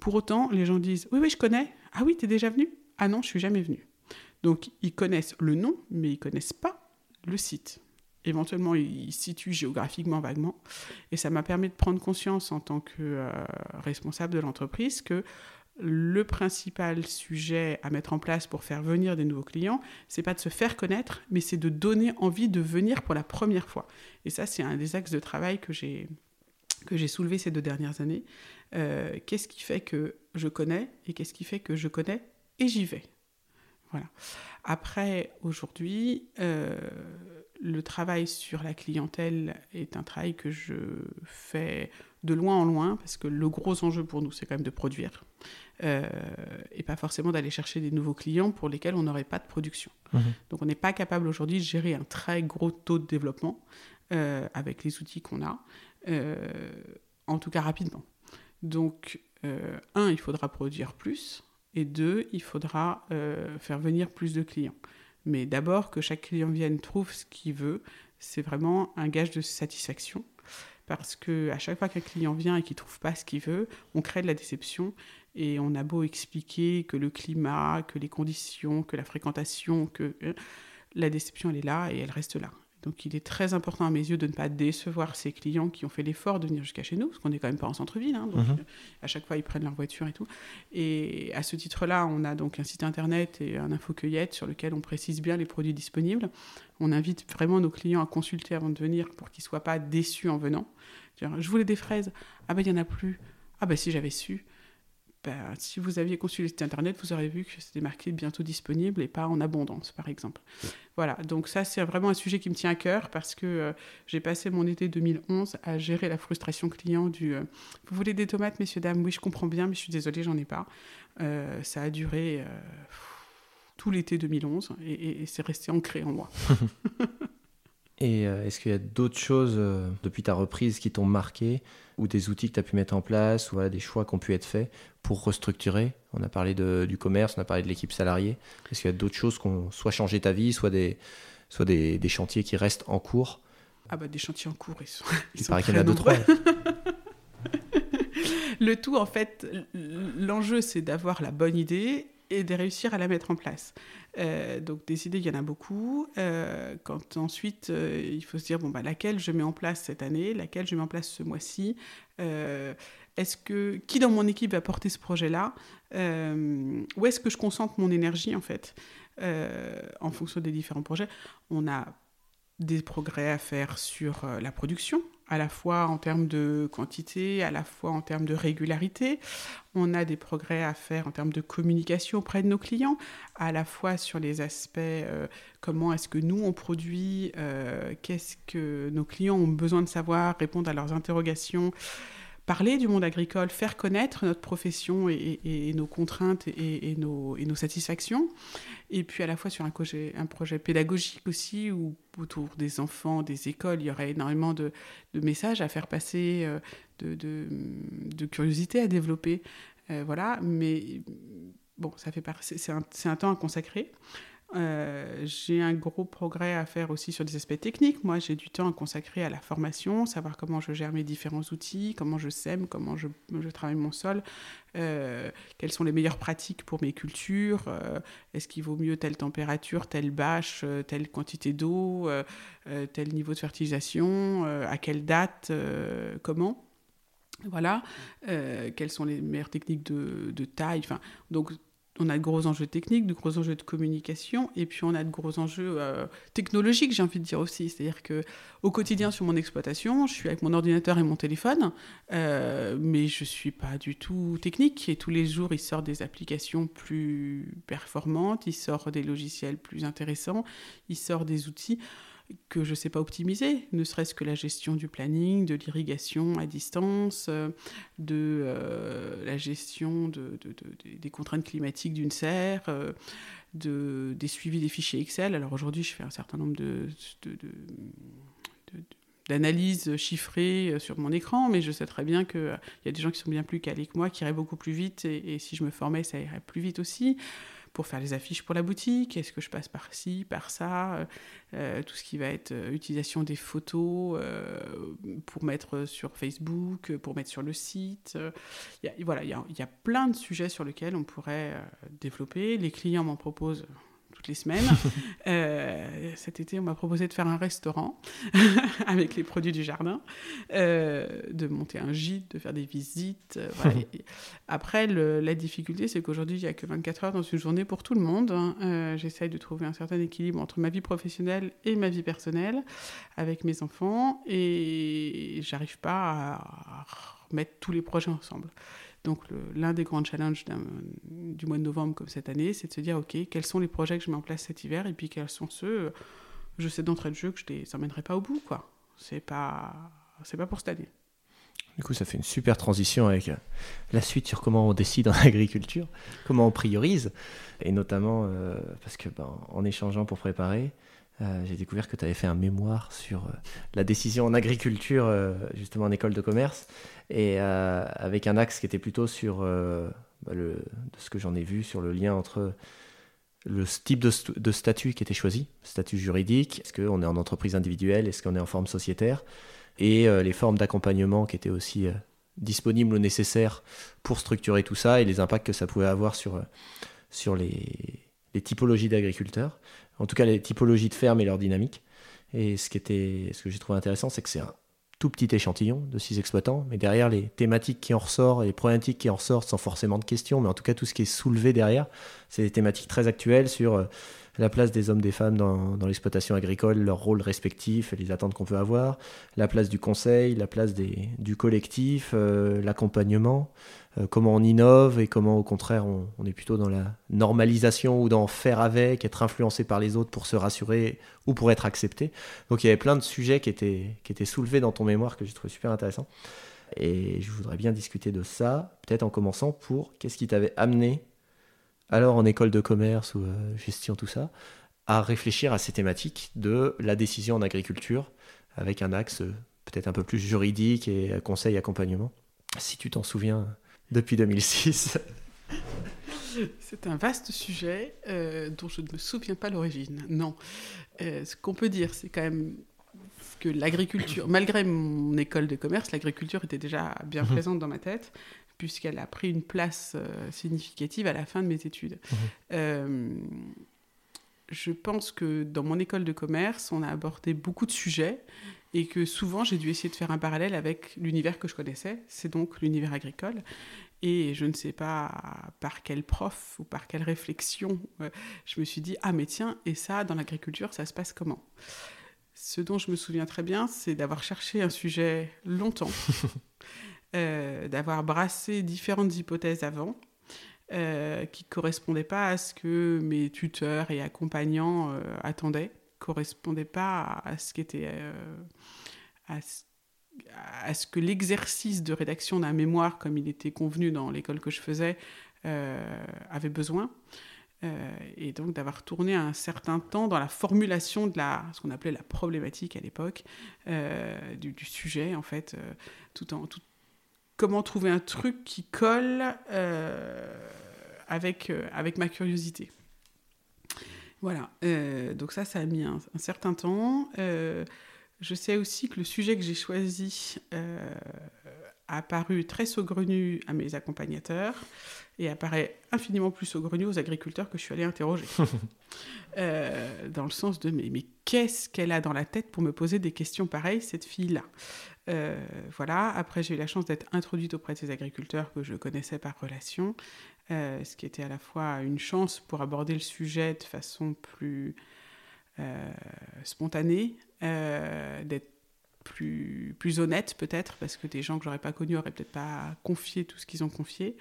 Pour autant, les gens disent Oui, oui, je connais. Ah oui, tu es déjà venu? Ah non, je suis jamais venu. Donc, ils connaissent le nom, mais ils connaissent pas le site. Éventuellement, ils situent géographiquement vaguement. Et ça m'a permis de prendre conscience en tant que euh, responsable de l'entreprise que le principal sujet à mettre en place pour faire venir des nouveaux clients, c'est pas de se faire connaître, mais c'est de donner envie de venir pour la première fois. Et ça, c'est un des axes de travail que j'ai que j'ai soulevé ces deux dernières années. Euh, qu'est-ce qui fait que je connais et qu'est-ce qui fait que je connais et j'y vais? Voilà. Après, aujourd'hui, euh, le travail sur la clientèle est un travail que je fais de loin en loin parce que le gros enjeu pour nous, c'est quand même de produire euh, et pas forcément d'aller chercher des nouveaux clients pour lesquels on n'aurait pas de production. Mmh. Donc on n'est pas capable aujourd'hui de gérer un très gros taux de développement avec les outils qu'on a. Euh, en tout cas rapidement. Donc, euh, un, il faudra produire plus, et deux, il faudra euh, faire venir plus de clients. Mais d'abord, que chaque client vienne, trouve ce qu'il veut, c'est vraiment un gage de satisfaction. Parce que à chaque fois qu'un client vient et qu'il ne trouve pas ce qu'il veut, on crée de la déception Et on a beau expliquer que le climat, que les conditions, que la fréquentation, que euh, la déception, elle est là et elle reste là. Donc il est très important à mes yeux de ne pas décevoir ces clients qui ont fait l'effort de venir jusqu'à chez nous, parce qu'on n'est quand même pas en centre-ville, hein, donc mhm. euh, à chaque fois ils prennent leur voiture et tout. Et à ce titre-là, on a donc un site internet et un infocueillette sur lequel on précise bien les produits disponibles. On invite vraiment nos clients à consulter avant de venir pour qu'ils ne soient pas déçus en venant. Je voulais des fraises, ah ben il n'y en a plus, ah ben si j'avais su. Ben, si vous aviez consulté le site internet, vous aurez vu que c'était marqué bientôt disponible et pas en abondance, par exemple. Voilà, donc ça, c'est vraiment un sujet qui me tient à cœur parce que euh, j'ai passé mon été 2011 à gérer la frustration client du euh, Vous voulez des tomates, messieurs, dames? Oui, je comprends bien, mais je suis désolée, j'en ai pas. Euh, ça a duré tout l'été 2011 et c'est resté ancré en moi.
Et est-ce qu'il y a d'autres choses depuis ta reprise qui t'ont marqué? Ou des outils que tu as pu mettre en place ou voilà, des choix qui ont pu être faits pour restructurer On a parlé de, du commerce, on a parlé de l'équipe salariée. Est-ce qu'il y a d'autres choses qui ont soit changé ta vie, soit des, soit des, des chantiers qui restent en cours?
Ah bah des chantiers en cours, ils sont,
Il paraît qu'il y en a d'autres.
Le tout, en fait, l'enjeu, c'est d'avoir la bonne idée et de réussir à la mettre en place. Euh, donc des idées, il y en a beaucoup. Euh, quand ensuite, euh, il faut se dire, bon, bah, laquelle je mets en place cette année, laquelle je mets en place ce mois-ci. est-ce que, qui dans mon équipe va porter ce projet-là Où est-ce que je concentre mon énergie, en fait, en fonction des différents projets? On a des progrès à faire sur la production, à la fois en termes de quantité, à la fois en termes de régularité. On a des progrès à faire en termes de communication auprès de nos clients, à la fois sur les aspects euh, comment est-ce que nous on produit, euh, qu'est-ce que nos clients ont besoin de savoir, répondre à leurs interrogations parler du monde agricole, faire connaître notre profession et, nos contraintes et, nos, satisfactions. Et puis à la fois sur un projet, pédagogique aussi, où autour des enfants, des écoles, il y aurait énormément de, messages à faire passer, euh, de, curiosité à développer. Euh, voilà, mais bon, ça fait c'est un, temps à consacrer. Euh, j'ai un gros progrès à faire aussi sur des aspects techniques. Moi, j'ai du temps à consacrer à la formation, savoir comment je gère mes différents outils, comment je sème, comment je, travaille mon sol, euh, quelles sont les meilleures pratiques pour mes cultures, euh, est-ce qu'il vaut mieux telle température, telle bâche, telle quantité d'eau, tel niveau de fertilisation, à quelle date, comment. Voilà, quelles sont les meilleures techniques de, de taille. Enfin, donc on a de gros enjeux techniques, de gros enjeux de communication, et puis on a de gros enjeux euh, technologiques, j'ai envie de dire aussi. C'est-à-dire que au quotidien sur mon exploitation, je suis avec mon ordinateur et mon téléphone, euh, mais je suis pas du tout technique. Et tous les jours, il sort des applications plus performantes, il sort des logiciels plus intéressants, il sort des outils que je ne sais pas optimiser, ne serait-ce que la gestion du planning, de l'irrigation à distance, euh, de euh, la gestion de, des contraintes climatiques d'une serre, euh, de, des suivis des fichiers Excel. Alors aujourd'hui, je fais un certain nombre de, d'analyses chiffrées sur mon écran, mais je sais très bien qu'il y a des gens qui sont bien plus calés que moi, qui iraient beaucoup plus vite, et si je me formais, ça irait plus vite aussi pour faire les affiches pour la boutique Est-ce que je passe par ci, par ça euh, euh, Tout ce qui va être euh, utilisation des photos pour mettre sur Facebook, pour mettre sur le site. voilà, il y, a, il y, a, plein de sujets sur lesquels on pourrait développer. Les clients m'en proposent toutes les semaines. Euh, cet été, on m'a proposé de faire un restaurant avec les produits du jardin, euh, de monter un gîte, de faire des visites. Euh, après, la difficulté, c'est qu'aujourd'hui, il n'y a que 24 heures dans une journée pour tout le monde. Hein. J'essaye de trouver un certain équilibre entre ma vie professionnelle et ma vie personnelle avec mes enfants et j'arrive pas à mettre tous les projets ensemble. Donc l'un des grands challenges du mois de novembre comme cette année, c'est de se dire, OK, quels sont les projets que je mets en place cet hiver et puis quels sont ceux, je sais d'entrée de jeu que je ne les emmènerai pas au bout. quoi. C'est pas, c'est pas pour cette année.
Du coup, ça fait une super transition avec la suite sur comment on décide en agriculture, comment on priorise, et notamment euh, parce que ben, en échangeant pour préparer, euh, j'ai découvert que tu avais fait un mémoire sur euh, la décision en agriculture, euh, justement en école de commerce, et avec un axe qui était plutôt sur bah, le, de ce que j'en ai vu, sur le lien entre le type de, statut qui était choisi, statut juridique, est-ce qu'on est en entreprise individuelle, est-ce qu'on est en forme sociétaire, et les formes d'accompagnement qui étaient aussi disponible ou nécessaire pour structurer tout ça et les impacts que ça pouvait avoir sur, sur les typologies d'agriculteurs, en tout cas les typologies de fermes et leur dynamique. Et ce, qui était, ce que j'ai trouvé intéressant, c'est que c'est un tout petit échantillon de six exploitants, mais derrière les thématiques qui en ressortent, les problématiques qui en ressortent sans forcément de questions, mais en tout cas tout ce qui est soulevé derrière, c'est des thématiques très actuelles sur euh, la place des hommes et des femmes dans, dans l'exploitation agricole, leur rôle respectif et les attentes qu'on peut avoir, la place du conseil, la place des, du collectif, euh, l'accompagnement, comment on innove et comment au contraire on, on, est plutôt dans la normalisation ou dans faire avec, être influencé par les autres pour se rassurer ou pour être accepté. Donc il y avait plein de sujets qui étaient, qui étaient soulevés dans ton mémoire que j'ai trouvé super intéressant. Et je voudrais bien discuter de ça, peut-être en commençant pour qu'est-ce qui t'avait amené, alors en école de commerce ou euh, gestion, tout ça, à réfléchir à ces thématiques de la décision en agriculture avec un axe euh, peut-être un peu plus juridique et conseil, accompagnement. Si tu t'en souviens depuis 2006.
C'est un vaste sujet euh, dont je ne me souviens pas l'origine. Non. Euh, ce qu'on peut dire, c'est quand même que l'agriculture, malgré mon école de commerce, l'agriculture était déjà bien mmh. présente dans ma tête, puisqu'elle a pris une place euh, significative à la fin de mes études. Mmh. Euh, je pense que dans mon école de commerce, on a abordé beaucoup de sujets et que souvent j'ai dû essayer de faire un parallèle avec l'univers que je connaissais, c'est donc l'univers agricole. Et je ne sais pas par quel prof ou par quelle réflexion, euh, je me suis dit, ah mais tiens, et ça, dans l'agriculture, ça se passe comment? Ce dont je me souviens très bien, c'est d'avoir cherché un sujet longtemps, euh, d'avoir brassé différentes hypothèses avant, euh, qui ne correspondaient pas à ce que mes tuteurs et accompagnants euh, attendaient, correspondaient pas à, ce qui. Euh, à, ce, que l'exercice de rédaction d'un mémoire, comme il était convenu dans l'école que je faisais, euh, avait besoin. Euh, et donc d'avoir tourné un certain temps dans la formulation de la, ce qu'on appelait la problématique à l'époque, du, sujet, en fait, tout en, comment trouver un truc qui colle avec, avec ma curiosité. Voilà, euh, donc ça, ça a mis un, un certain temps. Euh, je sais aussi que le sujet que j'ai choisi euh, a paru très saugrenu à mes accompagnateurs et apparaît infiniment plus saugrenu aux agriculteurs que je suis allée interroger. dans le sens de mais, mais qu'est-ce qu'elle a dans la tête pour me poser des questions pareilles, cette fille-là? Euh, Voilà, après j'ai eu la chance d'être introduite auprès de ces agriculteurs que je connaissais par relation, euh, ce qui était à la fois une chance pour aborder le sujet de façon plus euh, spontanée, euh, d'être plus, plus honnête peut-être, parce que des gens que j'aurais pas connus auraient peut-être pas confié tout ce qu'ils ont confié,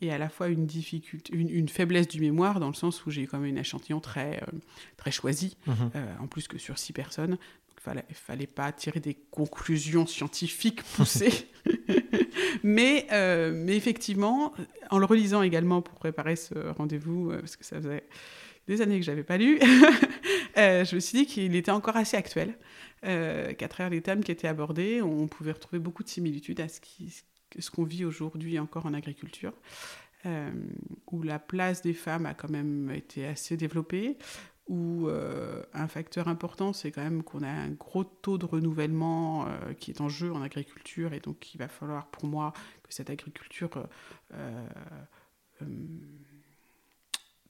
et à la fois une difficulté, une, une, faiblesse du mémoire dans le sens où j'ai eu quand même un échantillon très, euh, très choisi, mmh. euh, en plus que sur six personnes. Fallait, fallait pas tirer des conclusions scientifiques poussées. mais, euh, mais effectivement, en le relisant également pour préparer ce rendez-vous, euh, parce que ça faisait des années que je n'avais pas lu, euh, je me suis dit qu'il était encore assez actuel, euh, qu'à travers les thèmes qui étaient abordés, on pouvait retrouver beaucoup de similitudes à ce qu'on vit aujourd'hui encore en agriculture, où la place des femmes a quand même été assez développée, où euh, un facteur important, c'est quand même qu'on a un gros taux de renouvellement euh, qui est en jeu en agriculture, et donc il va falloir pour moi que cette agriculture euh,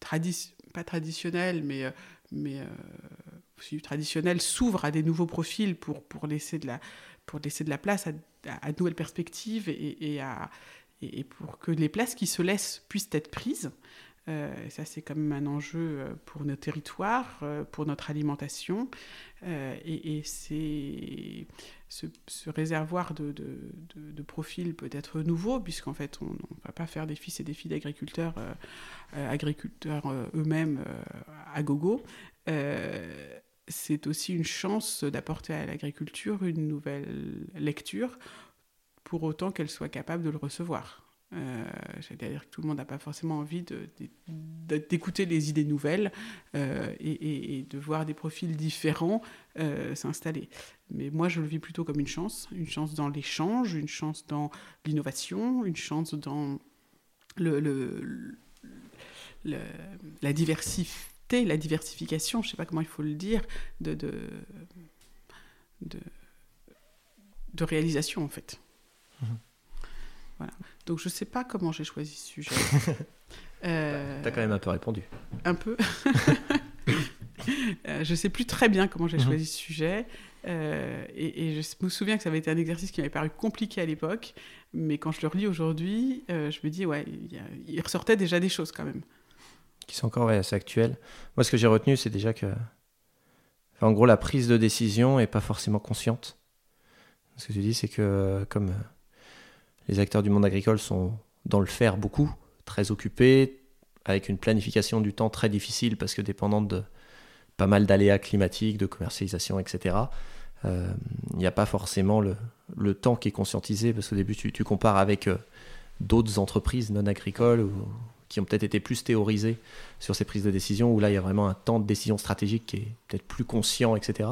tradi pas traditionnelle, mais, mais traditionnelle s'ouvre à des nouveaux profils pour, pour laisser de la pour laisser de la place à, de nouvelles perspectives et, à, et, pour que les places qui se laissent puissent être prises. Euh, ça, c'est quand même un enjeu pour nos territoires, euh, pour notre alimentation. Euh, et, ce, réservoir de, de, profils peut être nouveau, puisqu'en fait, on ne va pas faire des fils et des filles d'agriculteurs, euh, agriculteurs eux-mêmes à gogo c'est aussi une chance d'apporter à l'agriculture une nouvelle lecture, pour autant qu'elle soit capable de le recevoir. Euh, C'est-à-dire que tout le monde n'a pas forcément envie d'écouter de, de, les idées nouvelles euh, et, de voir des profils différents euh, s'installer. Mais moi, je le vis plutôt comme une chance, une chance dans l'échange, une chance dans l'innovation, une chance dans la diversification la diversification, je ne sais pas comment il faut le dire, de réalisation en fait. Voilà. Donc je sais pas comment j'ai choisi ce sujet.
euh... T'as quand même un peu répondu.
Un peu. euh, je sais plus très bien comment j'ai mhm. choisi ce sujet. Euh, et, et, je me souviens que ça avait été un exercice qui m'avait paru compliqué à l'époque. Mais quand je le relis aujourd'hui, euh, je me dis, ouais, il, ressortait déjà des choses quand même.
Qui sont encore assez actuelles. Moi, ce que j'ai retenu, c'est déjà que. en gros, la prise de décision n'est pas forcément consciente. Ce que tu dis, c'est que comme les acteurs du monde agricole sont dans le faire beaucoup, très occupés, avec une planification du temps très difficile parce que dépendante de pas mal d'aléas climatiques, de commercialisation, etc. Euh, il n'y a pas forcément le, temps qui est conscientisé parce qu'au début tu, tu, compares avec euh, d'autres entreprises non agricoles qui ont peut-être été plus théorisées sur ces prises de décision où là il y a vraiment un temps de décision stratégique qui est peut-être plus conscient, etc.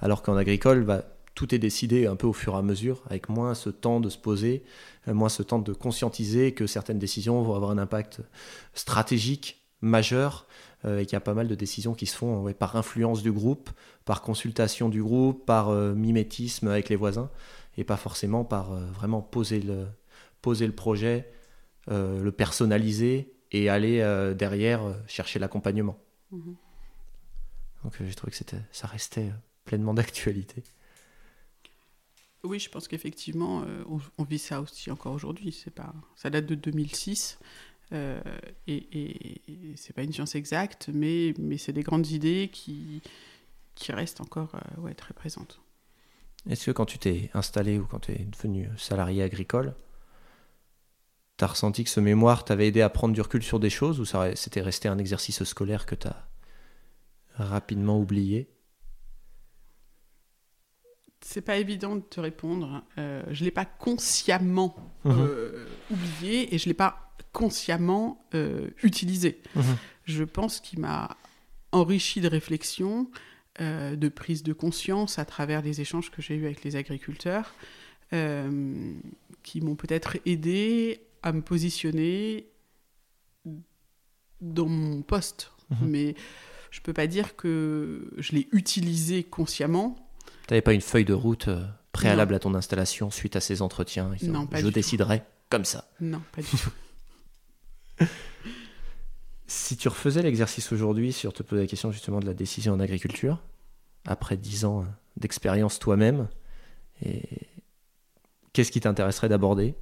Alors qu'en agricole, bah, tout est décidé un peu au fur et à mesure, avec moins ce temps de se poser, euh, moins ce temps de conscientiser que certaines décisions vont avoir un impact stratégique majeur euh, et qu'il y a pas mal de décisions qui se font par influence du groupe, par consultation du groupe, par euh, mimétisme avec les voisins, et pas forcément par vraiment poser le, poser le projet, le personnaliser et aller derrière chercher l'accompagnement. Mhm. Donc j'ai trouvé que ça restait pleinement d'actualité.
Oui, je pense qu'effectivement, euh, on, vit ça aussi encore aujourd'hui. C'est pas, ça date de 2006 euh, et, et, c'est pas une science exacte, mais, c'est des grandes idées qui, restent encore euh, très présentes.
Est-ce que quand tu t'es installé ou quand tu es devenu salarié agricole, tu as ressenti que ce mémoire t'avait aidé à prendre du recul sur des choses ou c'était resté un exercice scolaire que tu as rapidement oublié?
C'est pas évident de te répondre. Euh, je l'ai pas consciemment mhm. euh, oublié et je l'ai pas consciemment euh, utilisé. Mhm. Je pense qu'il m'a enrichi de réflexion, euh, de prise de conscience à travers les échanges que j'ai eus avec les agriculteurs, qui m'ont peut-être aidé à me positionner dans mon poste. Mhm. Mais je peux pas dire que je l'ai utilisé consciemment
tu n'avais pas une feuille de route euh, préalable à ton installation suite à ces entretiens?
Non, pas
Je déciderai comme ça.
Non, pas du tout.
si tu refaisais l'exercice aujourd'hui sur te poser la question justement de la décision en agriculture, après dix ans euh, d'expérience toi-même, et qu'est-ce qui t'intéresserait d'aborder?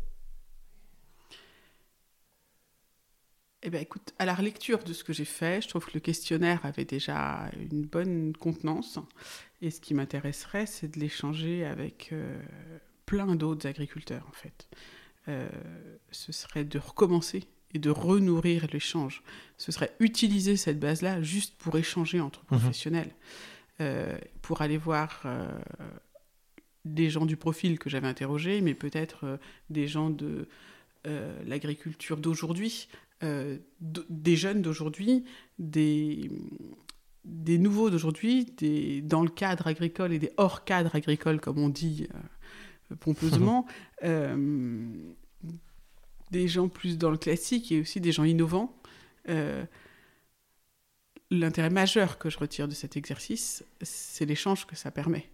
Eh bien, écoute, à la relecture de ce que j'ai fait, je trouve que le questionnaire avait déjà une bonne contenance. Et ce qui m'intéresserait, c'est de l'échanger avec euh, plein d'autres agriculteurs, en fait. Euh, ce serait de recommencer et de renourrir l'échange. Ce serait utiliser cette base-là juste pour échanger entre mhm. professionnels, euh, pour aller voir des gens du profil que j'avais interrogé, mais peut-être des gens de l'agriculture d'aujourd'hui, euh, des jeunes d'aujourd'hui, des, des nouveaux d'aujourd'hui, des, dans le cadre agricole et des hors cadre agricole, comme on dit euh, pompeusement, euh, des gens plus dans le classique et aussi des gens innovants. L'intérêt majeur que je retire de cet exercice, c'est l'échange que ça permet.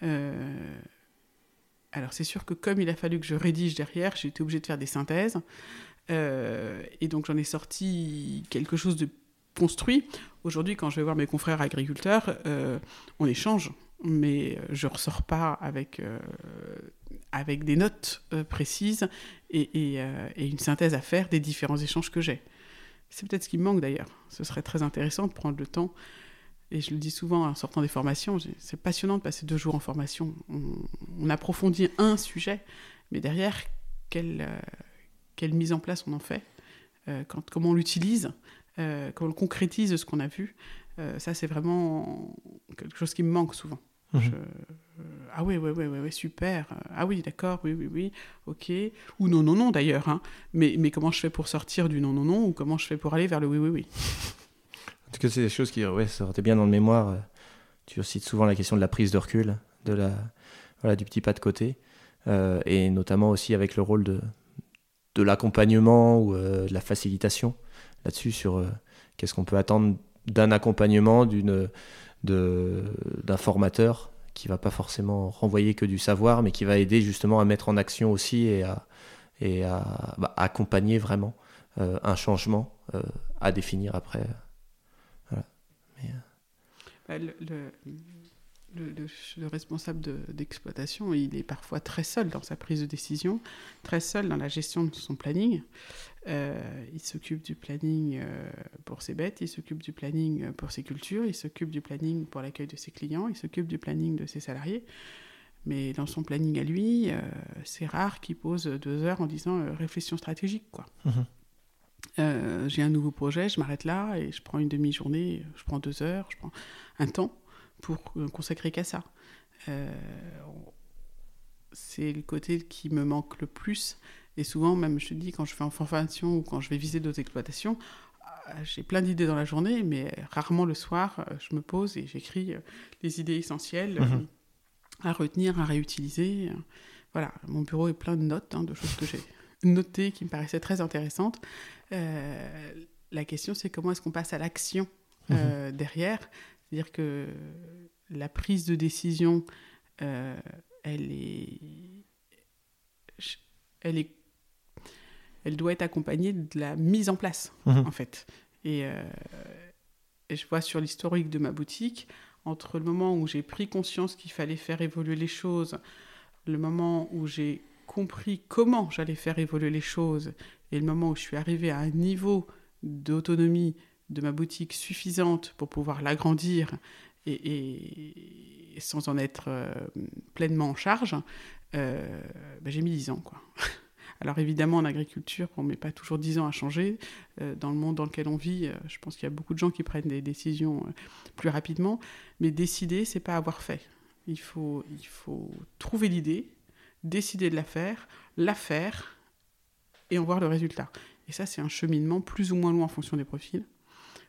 alors c'est sûr que comme il a fallu que je rédige derrière, j'ai été obligée de faire des synthèses. Euh, et donc j'en ai sorti quelque chose de construit. Aujourd'hui, quand je vais voir mes confrères agriculteurs, euh, on échange, mais je ressors pas avec, euh, avec des notes précises et, une synthèse à faire des différents échanges que j'ai. C'est peut-être ce qui me manque d'ailleurs. Ce serait très intéressant de prendre le temps. Et je le dis souvent en sortant des formations, c'est passionnant de passer deux jours en formation. On, on approfondit un sujet, mais derrière, quel, quelle mise en place on en fait, euh, quand, comment on l'utilise, euh, comment on concrétise ce qu'on a vu. Euh, ça, c'est vraiment quelque chose qui me manque souvent. Mhm. ah oui, oui, oui, oui, super. Ah oui, d'accord, oui, oui, oui, ok. Ou non, non, non d'ailleurs. Hein. Mais, mais comment je fais pour sortir du non, non, non ou comment je fais pour aller vers le oui, oui, oui?
En tout cas, c'est des choses qui ouais, sortaient bien dans le mémoire. Tu cites souvent la question de la prise de recul, de la, voilà, du petit pas de côté, et notamment aussi avec le rôle de, de l'accompagnement ou euh, de la facilitation là-dessus sur euh, qu'est-ce qu'on peut attendre d'un accompagnement, d'une, d'un formateur qui va pas forcément renvoyer que du savoir, mais qui va aider justement à mettre en action aussi et à, et à bah, accompagner vraiment un changement à définir après.
Bah, responsable d'exploitation, il est parfois très seul dans sa prise de décision, très seul dans la gestion de son planning. Euh, il s'occupe du planning euh, pour ses bêtes, il s'occupe du planning pour ses cultures, il s'occupe du planning pour l'accueil de ses clients, il s'occupe du planning de ses salariés. Mais dans son planning à lui, euh, c'est rare qu'il pose deux heures en disant réflexion stratégique. quoi. Mhm. j'ai un nouveau projet, je m'arrête là et je prends une demi-journée, je prends deux heures, je prends un temps pour consacrer qu'à ça. Euh, c'est le côté qui me manque le plus. Et souvent, même, je te dis, quand je fais en formation ou quand je vais visiter d'autres exploitations, euh, j'ai plein d'idées dans la journée, mais rarement le soir, euh, je me pose et j'écris les idées essentielles mhm. à retenir, à réutiliser. Voilà, mon bureau est plein de notes, hein, de choses que j'ai notées qui me paraissaient très intéressantes. la question, c'est comment est-ce qu'on passe à l'action mhm. derrière? C'est-à-dire que la prise de décision, euh, elle est, elle est, elle doit être accompagnée de la mise en place, mhm. en fait. Euh, et, je vois sur l'historique de ma boutique, entre le moment où j'ai pris conscience qu'il fallait faire évoluer les choses, le moment où j'ai compris comment j'allais faire évoluer les choses, et le moment où je suis arrivée à un niveau d'autonomie de ma boutique suffisante pour pouvoir l'agrandir et, sans en être euh, pleinement en charge, euh, ben, j'ai mis 10 ans. Quoi. Alors évidemment, en agriculture, on ne met pas toujours 10 ans à changer. Euh, dans le monde dans lequel on vit, je pense qu'il y a beaucoup de gens qui prennent des décisions plus rapidement. Mais décider, c'est pas avoir fait. Il faut, il faut trouver l'idée, décider de la faire, la faire et en voir le résultat. Et ça, c'est un cheminement plus ou moins long en fonction des profils.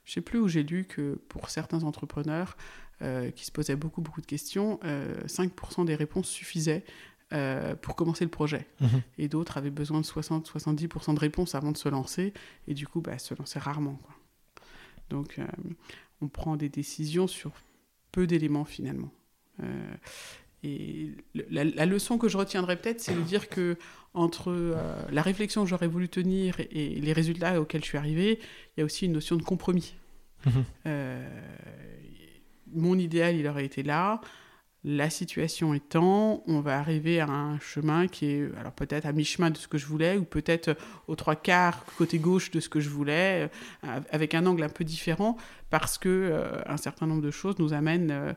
Je ne sais plus où j'ai lu que pour certains entrepreneurs euh, qui se posaient beaucoup, beaucoup de questions, 5% euh, des réponses suffisaient euh, pour commencer le projet. Mhm. Et d'autres avaient besoin de 60-70% de réponses avant de se lancer, et du coup, bah, se lancer rarement. Quoi. Donc, on prend des décisions sur peu d'éléments finalement. Et la, la, leçon que je retiendrai peut-être, c'est de dire que entre euh, la réflexion que j'aurais voulu tenir et, les résultats auxquels je suis arrivé, il y a aussi une notion de compromis. Mhm. Euh, mon idéal, il aurait été là. La situation étant, on va arriver à un chemin qui est alors peut-être à mi-chemin de ce que je voulais, ou peut-être aux trois quarts côté gauche de ce que je voulais, euh, avec un angle un peu différent, parce que un certain nombre de choses nous amènent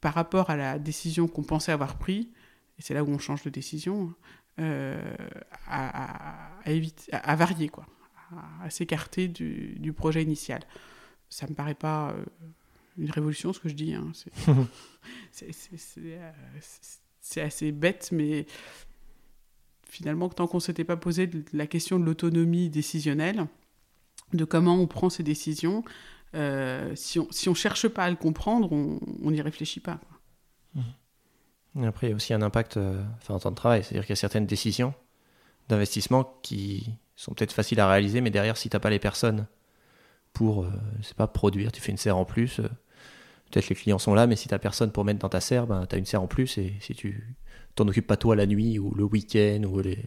par rapport à la décision qu'on pensait avoir prise, et c'est là où on change de décision, euh, à, éviter, à, varier, quoi, à, s'écarter du, projet initial. Ça me paraît pas euh, une révolution ce que je dis. Hein. Euh, c'est assez bête, mais finalement, tant qu'on ne s'était pas posé la question de l'autonomie décisionnelle, de comment on prend ses décisions, si on si ne cherche pas à le comprendre, on n'y réfléchit pas.
Mmh après, il y a aussi un impact euh, en temps de travail. C'est-à-dire qu'il y a certaines décisions d'investissement qui sont peut-être faciles à réaliser, mais derrière, si tu n'as pas les personnes pour, euh, pas, produire, tu fais une serre en plus, euh, peut-être les clients sont là, mais si tu n'as personne pour mettre dans ta serre, ben, tu as une serre en plus, et si tu t'en occupes pas toi la nuit ou le week-end, les...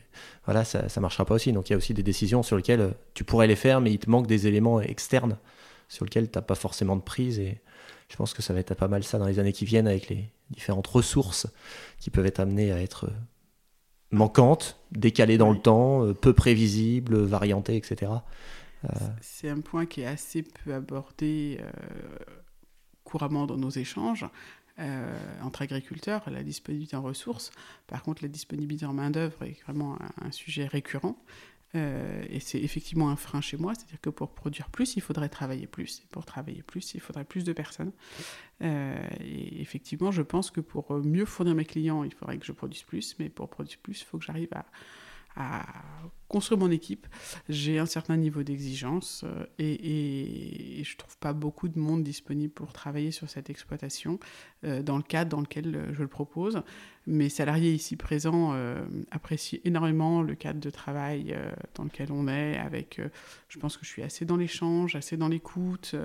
voilà, ça ne marchera pas aussi. Donc il y a aussi des décisions sur lesquelles tu pourrais les faire, mais il te manque des éléments externes sur lesquels tu n'as pas forcément de prise. Et je pense que ça va être pas mal ça dans les années qui viennent avec les différentes ressources qui peuvent être amenées à être manquantes, décalées dans le temps, euh, peu prévisibles, variantées, etc.
Euh, c'est un point qui est assez peu abordé euh, couramment dans nos échanges. entre agriculteurs, la disponibilité en ressources. Par contre, la disponibilité en main-d'œuvre est vraiment un, sujet récurrent. Euh, et c'est effectivement un frein chez moi, c'est-à-dire que pour produire plus, il faudrait travailler plus. Et pour travailler plus, il faudrait plus de personnes. Euh, et effectivement, je pense que pour mieux fournir mes clients, il faudrait que je produise plus. Mais pour produire plus, il faut que j'arrive à, construire mon équipe, j'ai un certain niveau d'exigence euh, et, et, je trouve pas beaucoup de monde disponible pour travailler sur cette exploitation euh, dans le cadre dans lequel je le propose. Mes salariés ici présents apprécient énormément le cadre de travail dans lequel on est. Avec, je pense que je suis assez dans l'échange, assez dans l'écoute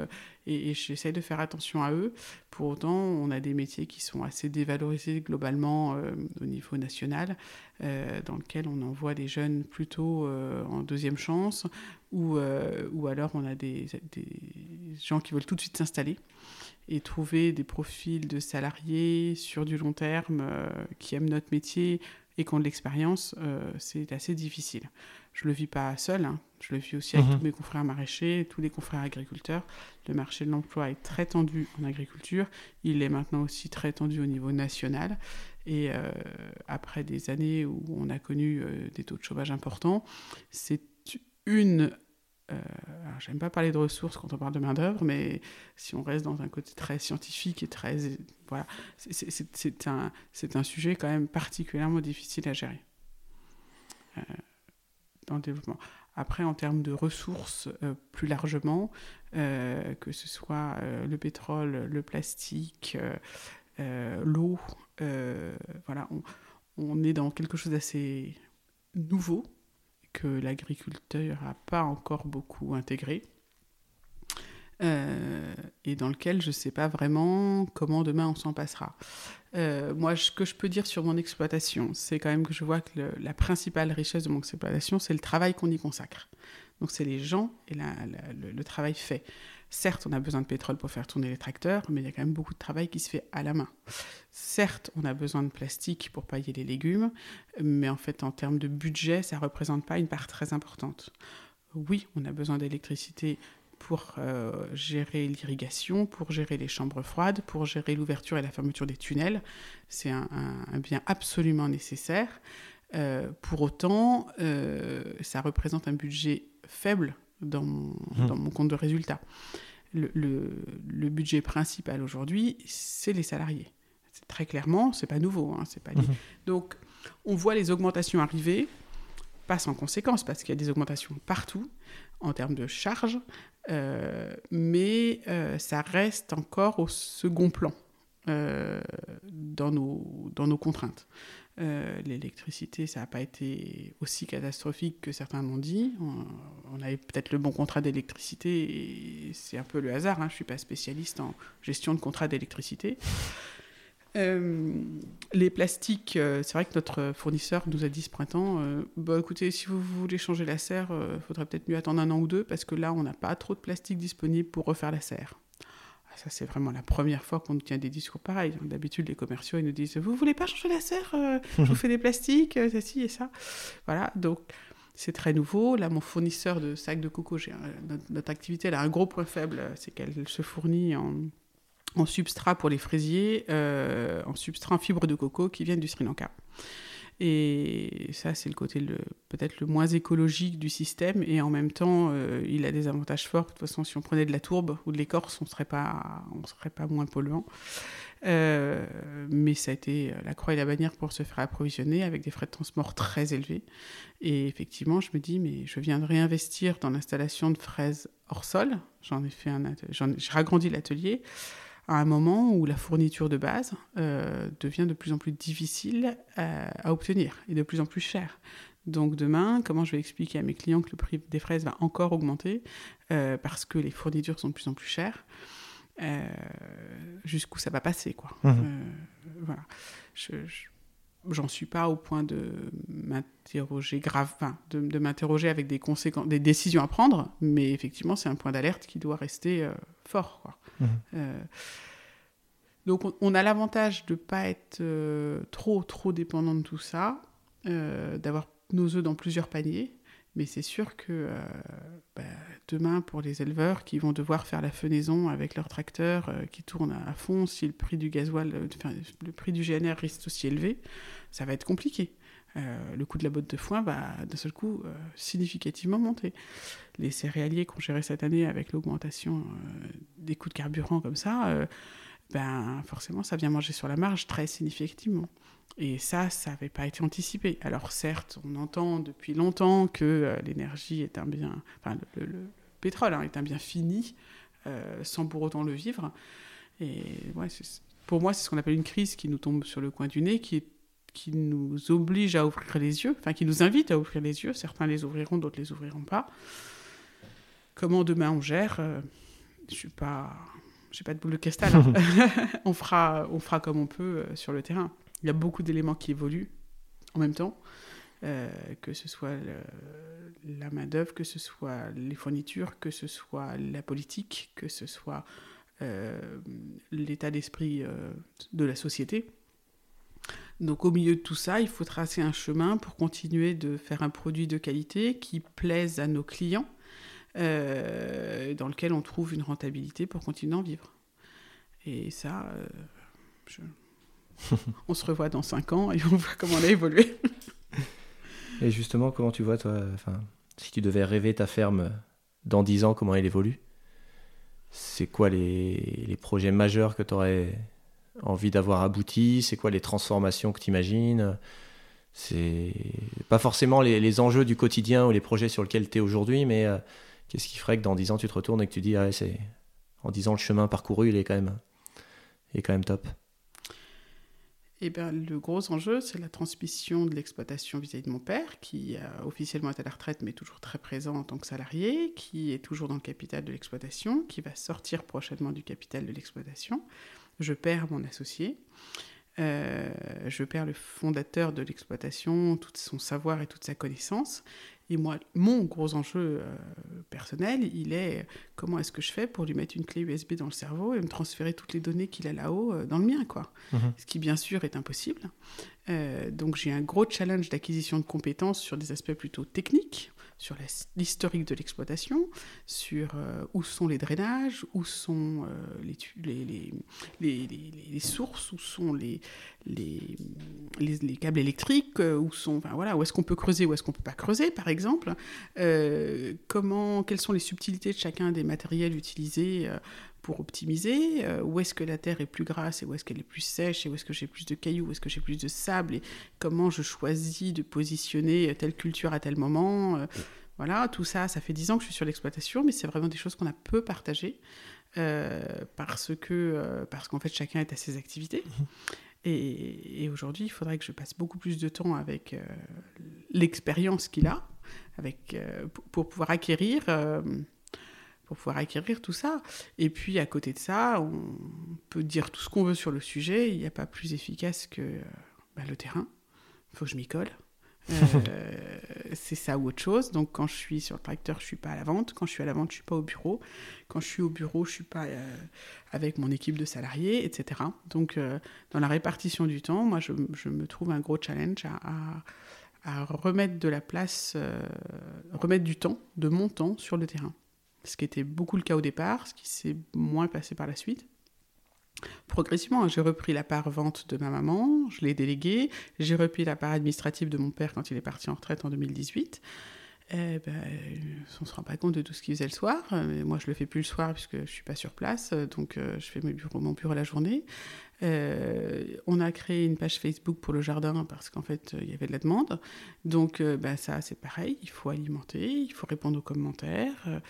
et, et j'essaie de faire attention à eux. Pour autant, on a des métiers qui sont assez dévalorisés globalement au niveau national. Euh, dans lequel on envoie des jeunes plutôt euh, en deuxième chance, ou, euh, ou alors on a des, gens qui veulent tout de suite s'installer et trouver des profils de salariés sur du long terme qui aiment notre métier et qui ont de l'expérience, c'est assez difficile. Je le vis pas seul, hein. Je le vis aussi avec mhm. tous mes confrères maraîchers, tous les confrères agriculteurs. Le marché de l'emploi est très tendu en agriculture, il est maintenant aussi très tendu au niveau national. Et euh, après des années où on a connu euh, des taux de chômage importants, c'est une euh, j'aime pas parler de ressources quand on parle de main-d'œuvre, mais si on reste dans un côté très scientifique et très. Voilà, c'est un, un sujet quand même particulièrement difficile à gérer euh, dans le développement. Après, en termes de ressources, plus largement, que ce soit le pétrole, le plastique, l'eau, euh, voilà, on, est dans quelque chose d'assez nouveau que l'agriculteur n'a pas encore beaucoup intégré. Euh, et dans lequel je ne sais pas vraiment comment demain on s'en passera. Euh, moi, ce que je peux dire sur mon exploitation, c'est quand même que je vois que la principale richesse de mon exploitation, c'est le travail qu'on y consacre. Donc c'est les gens et le, travail fait. Certes, on a besoin de pétrole pour faire tourner les tracteurs, mais il y a quand même beaucoup de travail qui se fait à la main. Certes, on a besoin de plastique pour pailler les légumes, mais en fait, en termes de budget, ça ne représente pas une part très importante. Oui, on a besoin d'électricité pour euh, gérer l'irrigation, pour gérer les chambres froides, pour gérer l'ouverture et la fermeture des tunnels. C'est un, bien absolument nécessaire. Euh, pour autant, euh, ça représente un budget faible dans mon, mmh. dans mon compte de résultat. Le, le, budget principal aujourd'hui, c'est les salariés. Très clairement, c'est pas nouveau. Hein, c'est pas mmh. Donc, on voit les augmentations arriver, pas sans conséquence, parce qu'il y a des augmentations partout en termes de charges, euh, mais euh, ça reste encore au second plan euh, dans, nos, dans nos contraintes. L'électricité, ça n'a pas été aussi catastrophique que certains l'ont dit. On, avait peut-être le bon contrat d'électricité et c'est un peu le hasard. Hein. Je ne suis pas spécialiste en gestion de contrat d'électricité. Euh, les plastiques, euh, c'est vrai que notre fournisseur nous a dit ce printemps bah, écoutez, si vous voulez changer la serre, il faudrait peut-être mieux attendre un an ou deux parce que là, on n'a pas trop de plastique disponible pour refaire la serre. Ça, c'est vraiment la première fois qu'on tient des discours pareils. D'habitude, les commerciaux, ils nous disent Vous voulez pas changer la serre euh, Je vous fais des plastiques, euh, ça, ci et ça. Voilà, donc c'est très nouveau. Là, mon fournisseur de sacs de coco, notre, activité, elle a un gros point faible c'est qu'elle se fournit en, en, substrat pour les fraisiers, euh, en substrat en fibres de coco qui viennent du Sri Lanka. Et ça, c'est le côté peut-être le moins écologique du système. Et en même temps, euh, il a des avantages forts. De toute façon, si on prenait de la tourbe ou de l'écorce, on ne serait pas, on serait pas moins polluant. Euh, mais ça a été la croix et la bannière pour se faire approvisionner avec des frais de transport très élevés. Et effectivement, je me dis, mais je viens de réinvestir dans l'installation de fraises hors sol. J'en ai fait un, j'ai agrandi l'atelier à un moment où la fourniture de base euh, devient de plus en plus difficile à, obtenir et de plus en plus chère. Donc demain, comment je vais expliquer à mes clients que le prix des fraises va encore augmenter euh, parce que les fournitures sont de plus en plus chères euh, Jusqu'où ça va passer, quoi. Mmh. voilà. Je, j'en suis pas au point de m'interroger grave, enfin, de, m'interroger avec des conséquences, des décisions à prendre, mais effectivement, c'est un point d'alerte qui doit rester fort. Quoi. Mmh. Euh, donc, on, a l'avantage de pas être euh, trop, trop dépendant de tout ça, d'avoir nos œufs dans plusieurs paniers, mais c'est sûr que bah, demain, pour les éleveurs qui vont devoir faire la fenaison avec leur tracteur euh, qui tourne à fond, si le prix du gasoil, euh, le prix du GNR reste aussi élevé, ça va être compliqué. Euh, le coût de la botte de foin va d'un seul coup significativement monter. Les céréaliers qu'on géré cette année avec l'augmentation des coûts de carburant comme ça, ben forcément ça vient manger sur la marge très significativement. Et ça, ça n'avait pas été anticipé. Alors certes, on entend depuis longtemps que euh, l'énergie est un bien, enfin le, pétrole hein, est un bien fini, euh, sans pour autant le vivre. Et ouais, pour moi, c'est ce qu'on appelle une crise qui nous tombe sur le coin du nez, qui, qui nous oblige à ouvrir les yeux, enfin qui nous invite à ouvrir les yeux. Certains les ouvriront, d'autres les ouvriront pas. Comment demain on gère euh, Je suis pas, j'ai pas de boule de cristal. Hein. on fera, on fera comme on peut sur le terrain il y a beaucoup d'éléments qui évoluent en même temps, euh, que ce soit la main-d'œuvre, que ce soit les fournitures, que ce soit la politique, que ce soit euh, l'état d'esprit euh, de la société. Donc au milieu de tout ça, il faut tracer un chemin pour continuer de faire un produit de qualité qui plaise à nos clients, dans lequel on trouve une rentabilité pour continuer d'en vivre. Et ça, je, on se revoit dans 5 ans et on voit comment on a évolué.
et justement, comment tu vois, toi, enfin, si tu devais rêver ta ferme dans 10 ans, comment elle évolue? C'est quoi les, les, projets majeurs que tu aurais envie d'avoir abouti C'est quoi les transformations que tu imagines C'est pas forcément les, enjeux du quotidien ou les projets sur lesquels tu es aujourd'hui, mais euh, qu'est-ce qui ferait que dans 10 ans, tu te retournes et que tu dis, ah, c'est... en 10 ans, le chemin parcouru, il est quand même, il est quand même top?
Eh bien, le gros enjeu, c'est la transmission de l'exploitation vis-à-vis de mon père, qui officiellement été à la retraite, mais toujours très présent en tant que salarié, qui est toujours dans le capital de l'exploitation, qui va sortir prochainement du capital de l'exploitation. Je perds mon associé. Euh, je perds le fondateur de l'exploitation, tout son savoir et toute sa connaissance. Et moi, mon gros enjeu euh, personnel, il est comment est-ce que je fais pour lui mettre une clé USB dans le cerveau et me transférer toutes les données qu'il a là-haut euh, dans le mien, quoi. Mhm. Ce qui, bien sûr, est impossible. Donc, j'ai un gros challenge d'acquisition de compétences sur des aspects plutôt techniques, sur l'historique de l'exploitation, sur euh, où sont les drainages, où sont euh, les, les, les, les, sources, où sont les, les, câbles électriques, euh, où, enfin, voilà, où est-ce qu'on peut creuser, où est-ce qu'on ne peut pas creuser, par exemple. comment, quelles sont les subtilités de chacun des matériels utilisés pour optimiser, où est-ce que la terre est plus grasse et où est-ce qu'elle est plus sèche, et où est-ce que j'ai plus de cailloux, où est-ce que j'ai plus de sable, et comment je choisis de positionner telle culture à tel moment. voilà, tout ça, ça fait dix ans que je suis sur l'exploitation, mais c'est vraiment des choses qu'on a peu partagées, parce que parce qu'en fait chacun est à ses activités. Mmh. Et, aujourd'hui, il faudrait que je passe beaucoup plus de temps avec l'expérience qu'il a, avec, pour pouvoir acquérir pour pouvoir acquérir tout ça. Et puis à côté de ça, on peut dire tout ce qu'on veut sur le sujet, il n'y a pas plus efficace que bah, le terrain. Il faut que je m'y colle. Euh, c'est ça ou autre chose. Donc quand je suis sur le tracteur, je suis pas à la vente. Quand je suis à la vente, je suis pas au bureau. Quand je suis au bureau, je suis pas euh, avec mon équipe de salariés, etc. Donc euh, dans la répartition du temps, moi je, je, me trouve un gros challenge à, à, à remettre de la place, remettre du temps, de mon temps sur le terrain ce qui était beaucoup le cas au départ, ce qui s'est moins passé par la suite. Progressivement, j'ai repris la part vente de ma maman, je l'ai déléguée, j'ai repris la part administrative de mon père quand il est parti en retraite en 2018. Eh ben, on ne se rend pas compte de tout ce qu'il faisait le soir. Mais moi, je le fais plus le soir puisque je ne suis pas sur place, donc euh, je fais mon bureau, mon bureau la journée. Euh, on a créé une page Facebook pour le jardin parce qu'en fait, il y avait de la demande. Donc, euh, ben, ça, c'est pareil. Il faut alimenter, il faut répondre aux commentaires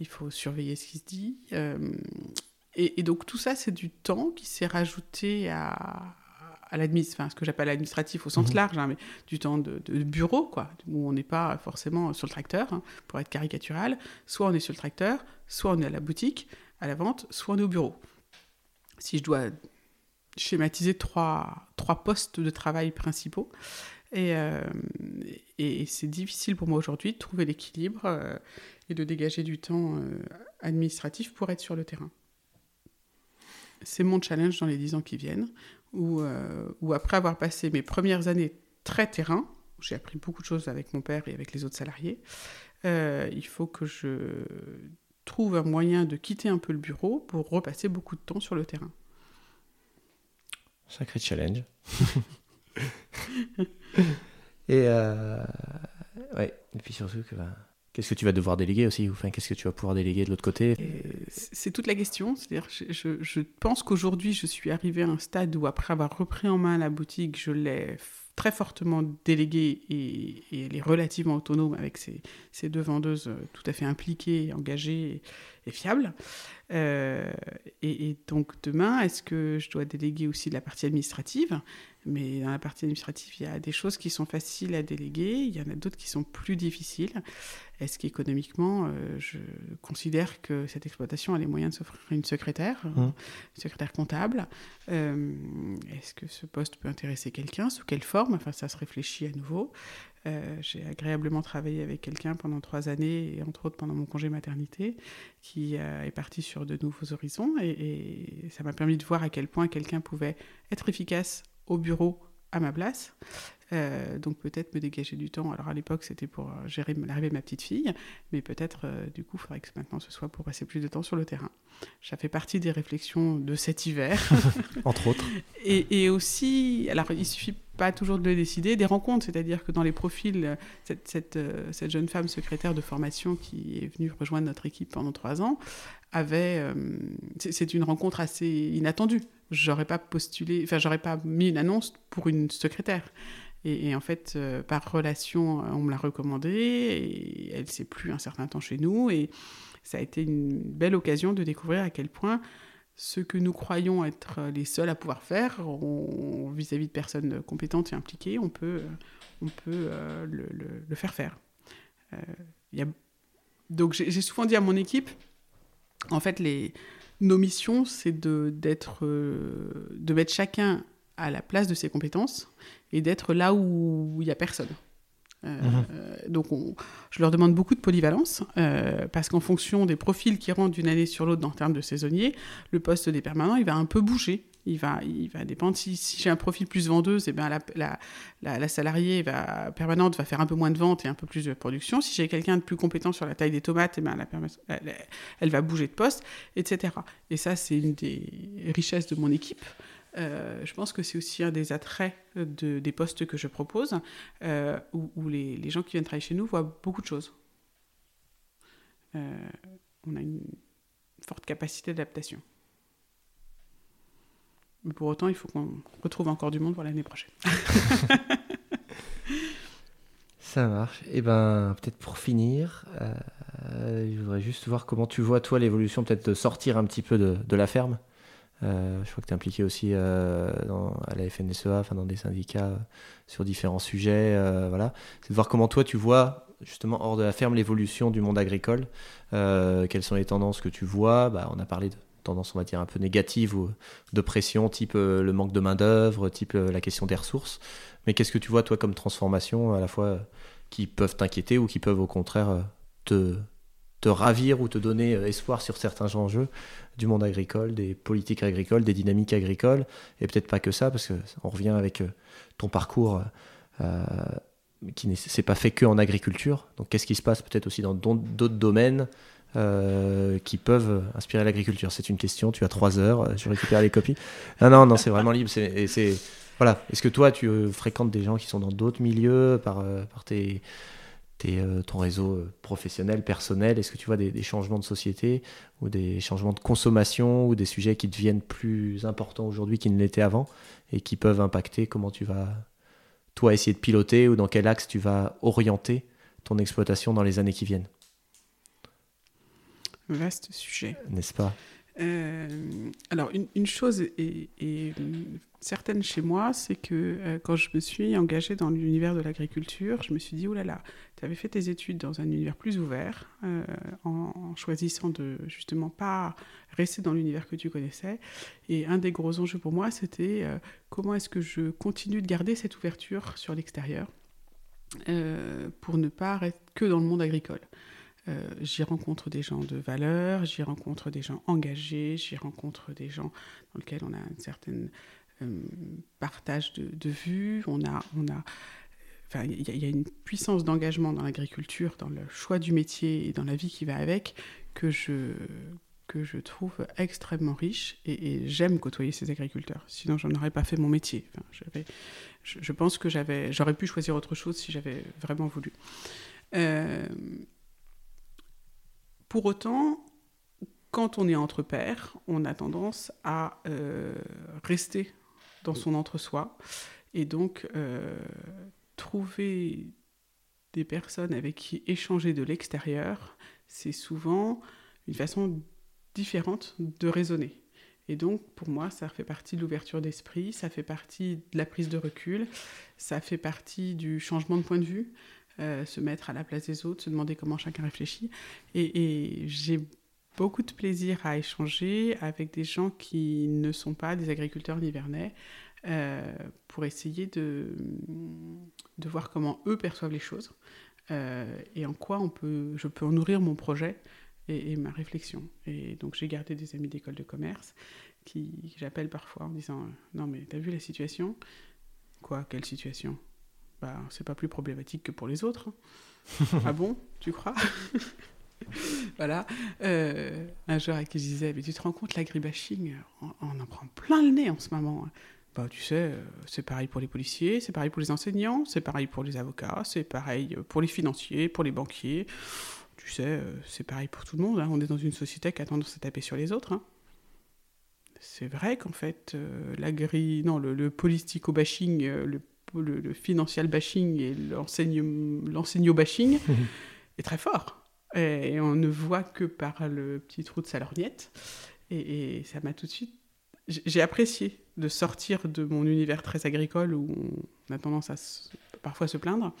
il faut surveiller ce qui se dit. Euh, et, donc tout ça, c'est du temps qui s'est rajouté à, à enfin ce que j'appelle l'administratif au sens mhm. large, hein, mais du temps de, bureau, quoi, où on n'est pas forcément sur le tracteur, hein, pour être caricatural. Soit on est sur le tracteur, soit on est à la boutique, à la vente, soit on est au bureau. Si je dois schématiser trois, trois postes de travail principaux, et, euh, et, c'est difficile pour moi aujourd'hui de trouver l'équilibre euh, et de dégager du temps euh, administratif pour être sur le terrain. C'est mon challenge dans les dix ans qui viennent, où, où, après avoir passé mes premières années très terrain, j'ai appris beaucoup de choses avec mon père et avec les autres salariés, il faut que je trouve un moyen de quitter un peu le bureau pour repasser beaucoup de temps sur le terrain.
Sacré challenge. et, euh, et puis surtout que bah, Qu'est-ce que tu vas devoir déléguer aussi enfin, Qu'est-ce que tu vas pouvoir déléguer de l'autre côté
C'est toute la question. C'est-à-dire, je, je, pense qu'aujourd'hui, je suis arrivée à un stade où, après avoir repris en main la boutique, je l'ai très fortement déléguée et, elle est relativement autonome avec ses, deux vendeuses euh, tout à fait impliquées, engagées et, fiables. Euh, et, donc demain, est-ce que je dois déléguer aussi la partie administrative? Mais dans la partie administrative, il y a des choses qui sont faciles à déléguer, il y en a d'autres qui sont plus difficiles. Est-ce qu'économiquement, euh, je considère que cette exploitation a les moyens de s'offrir une secrétaire, mmh. une secrétaire comptable? Euh, Est-ce que ce poste peut intéresser quelqu'un Sous quelle forme? Enfin, ça se réfléchit à nouveau. Euh, j'ai agréablement travaillé avec quelqu'un pendant trois années, et entre autres pendant mon congé maternité, qui est parti sur de nouveaux horizons. Et, et ça m'a permis de voir à quel point quelqu'un pouvait être efficace au bureau à ma place. Euh, donc peut-être me dégager du temps. Alors à l'époque, c'était pour euh, gérer l'arrivée de ma petite fille, mais peut-être euh, du coup, il faudrait que maintenant ce soit pour passer plus de temps sur le terrain. Ça fait partie des réflexions de cet hiver.
Entre autres.
Et, aussi, alors il suffit pas toujours de le décider, des rencontres, c'est-à-dire que dans les profils, cette, cette, cette, jeune femme secrétaire de formation qui est venue rejoindre notre équipe pendant trois ans avait. c'est une rencontre assez inattendue. J'aurais pas postulé, enfin, j'aurais pas mis une annonce pour une secrétaire. Et, en fait, euh, par relation, on me l'a recommandée et elle s'est plus un certain temps chez nous. Et ça a été une belle occasion de découvrir à quel point ce que nous croyons être les seuls à pouvoir faire vis-à-vis de personnes compétentes et impliquées, on peut, on peut euh, le, faire faire. Euh. Donc j'ai souvent dit à mon équipe, en fait, nos missions, c'est de, d'être, de mettre chacun à la place de ses compétences et d'être là où il n'y a personne. Euh, mhm. donc, je leur demande beaucoup de polyvalence euh, parce qu'en fonction des profils qui rentrent d'une année sur l'autre en termes de saisonniers, le poste des permanents il va un peu bouger. Il va, il va dépendre. Si, j'ai un profil plus vendeuse, et eh bien la, la, la, salariée va, permanente va faire un peu moins de vente et un peu plus de production. Si j'ai quelqu'un de plus compétent sur la taille des tomates, et eh elle, elle, va bouger de poste, etc. Et ça, c'est une des richesses de mon équipe. Euh, je pense que c'est aussi un des attraits de, des postes que je propose, euh, où, les, gens qui viennent travailler chez nous voient beaucoup de choses. Euh, on a une forte capacité d'adaptation. Mais pour autant, il faut qu'on retrouve encore du monde pour l'année prochaine.
Ça marche. Et eh ben, peut-être pour finir, je voudrais juste voir comment tu vois, toi, l'évolution, peut-être de sortir un petit peu de la ferme? Euh, je crois que tu es impliqué aussi euh, à la FNSEA, enfin dans des syndicats euh, sur différents sujets. voilà. C'est de voir comment toi tu vois justement hors de la ferme l'évolution du monde agricole. quelles sont les tendances que tu vois bah, On a parlé de tendances, on va dire, un peu négatives ou de pression, type le manque de main-d'œuvre, type la question des ressources. Mais qu'est-ce que tu vois toi comme transformation à la fois qui peuvent t'inquiéter ou qui peuvent au contraire te, te ravir ou te donner espoir sur certains enjeux du monde agricole, des politiques agricoles, des dynamiques agricoles, et peut-être pas que ça, parce qu'on revient avec euh, ton parcours euh, qui ne s'est pas fait que en agriculture. Donc qu'est-ce qui se passe peut-être aussi dans d'autres domaines euh, qui peuvent inspirer l'agriculture? C'est une question, tu as trois heures, je récupère les copies. Non, non, non, c'est vraiment libre. C'est, voilà. Est-ce que toi, tu fréquentes des gens qui sont dans d'autres milieux par, par tes euh, ton réseau euh, professionnel, personnel Est-ce que tu vois des, changements de société ou des changements de consommation ou des sujets qui deviennent plus importants aujourd'hui qu'ils ne l'étaient avant et qui peuvent impacter comment tu vas, toi, essayer de piloter ou dans quel axe tu vas orienter ton exploitation dans les années qui viennent?
Vaste sujet.
N'est-ce pas?
Euh, alors, une, chose est, certaine chez moi, c'est que euh, quand je me suis engagée dans l'univers de l'agriculture, je me suis dit, oh là là, tu avais fait tes études dans un univers plus ouvert, euh, en, choisissant de justement pas rester dans l'univers que tu connaissais. Et un des gros enjeux pour moi, c'était comment est-ce que je continue de garder cette ouverture sur l'extérieur pour ne pas rester que dans le monde agricole. Euh, j'y rencontre des gens de valeur, j'y rencontre des gens engagés, j'y rencontre des gens dans lesquels on a un certain euh, partage de, vues, on a, on a Enfin, il y, a une puissance d'engagement dans l'agriculture, dans le choix du métier et dans la vie qui va avec, que je, que je trouve extrêmement riche et, j'aime côtoyer ces agriculteurs. Sinon, je n'aurais pas fait mon métier. Enfin, je, je, pense que j'aurais pu choisir autre chose si j'avais vraiment voulu. Euh, Pour autant, quand on est entre pairs, on a tendance à euh, rester dans son entre-soi et donc euh, trouver des personnes avec qui échanger de l'extérieur, c'est souvent une façon différente de raisonner. Et donc, pour moi, ça fait partie de l'ouverture d'esprit, ça fait partie de la prise de recul, ça fait partie du changement de point de vue, euh, se mettre à la place des autres, se demander comment chacun réfléchit. Et, j'ai beaucoup de plaisir à échanger avec des gens qui ne sont pas des agriculteurs nivernais euh, pour essayer de, de voir comment eux perçoivent les choses euh, et en quoi on peut, je peux en nourrir mon projet et, ma réflexion. Et donc j'ai gardé des amis d'école de commerce qui, j'appelle parfois en disant Non, mais t'as vu la situation? Quoi? Quelle situation? Bah, c'est pas plus problématique que pour les autres. Ah bon Tu crois? Voilà. Euh, un jour à qui je disais Mais tu te rends compte, l'agribashing, on, on en prend plein le nez en ce moment. Hein. Bah, tu sais, euh, c'est pareil pour les policiers, c'est pareil pour les enseignants, c'est pareil pour les avocats, c'est pareil pour les financiers, pour les banquiers tu sais, euh, c'est pareil pour tout le monde. Hein. On est dans une société qui a tendance à taper sur les autres. Hein. C'est vrai qu'en fait, euh, l'agri, non, le, politico-bashing, euh, le, le, financial bashing et l'enseigno-bashing est très fort. Et, on ne voit que par le petit trou de sa lorgnette. Et, ça m'a tout de suite. J'ai apprécié de sortir de mon univers très agricole où on a tendance à parfois se plaindre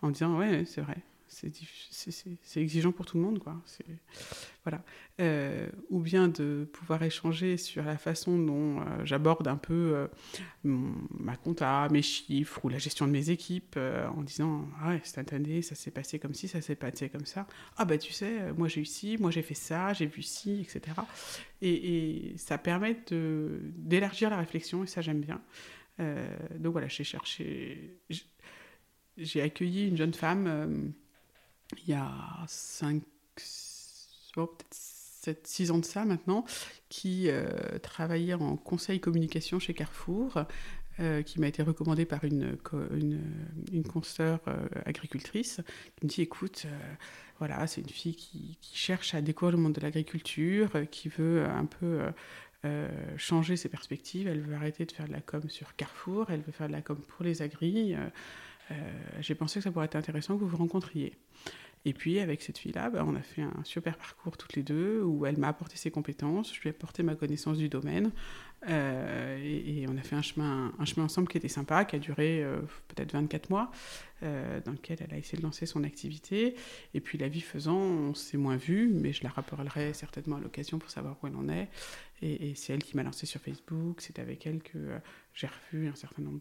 en disant Ouais, c'est vrai, c'est exigeant pour tout le monde, quoi. Voilà. Euh, ou bien de pouvoir échanger sur la façon dont euh, j'aborde un peu euh, ma compta, mes chiffres ou la gestion de mes équipes en disant ah ouais, cette année, ça s'est passé comme ci, ça s'est passé comme ça. Ah bah tu sais, moi j'ai eu ci, moi j'ai fait ça, j'ai vu ci, etc. Et, et ça permet d'élargir la réflexion et ça j'aime bien. donc voilà, j'ai cherché. J'ai accueilli une jeune femme il y a 5, peut-être 7, 6 ans de ça maintenant, qui euh, travaillait en conseil communication chez Carrefour, euh, qui m'a été recommandée par une, une, une consoeur euh, agricultrice, qui me dit écoute, voilà, c'est une fille qui, qui, cherche à découvrir le monde de l'agriculture, qui veut un peu changer ses perspectives, elle veut arrêter de faire de la com sur Carrefour, elle veut faire de la com pour les agris. J'ai pensé que ça pourrait être intéressant que vous vous rencontriez. Et puis avec cette fille-là, bah, on a fait un super parcours toutes les deux où elle m'a apporté ses compétences, je lui ai apporté ma connaissance du domaine euh, et, on a fait un chemin, un chemin ensemble qui était sympa, qui a duré euh, peut-être 24 mois, euh, dans lequel elle a essayé de lancer son activité. Et puis la vie faisant, on s'est moins vu, mais je la rappellerai certainement à l'occasion pour savoir où elle en est. Et, c'est elle qui m'a lancé sur Facebook, c'est avec elle que j'ai revu un certain nombre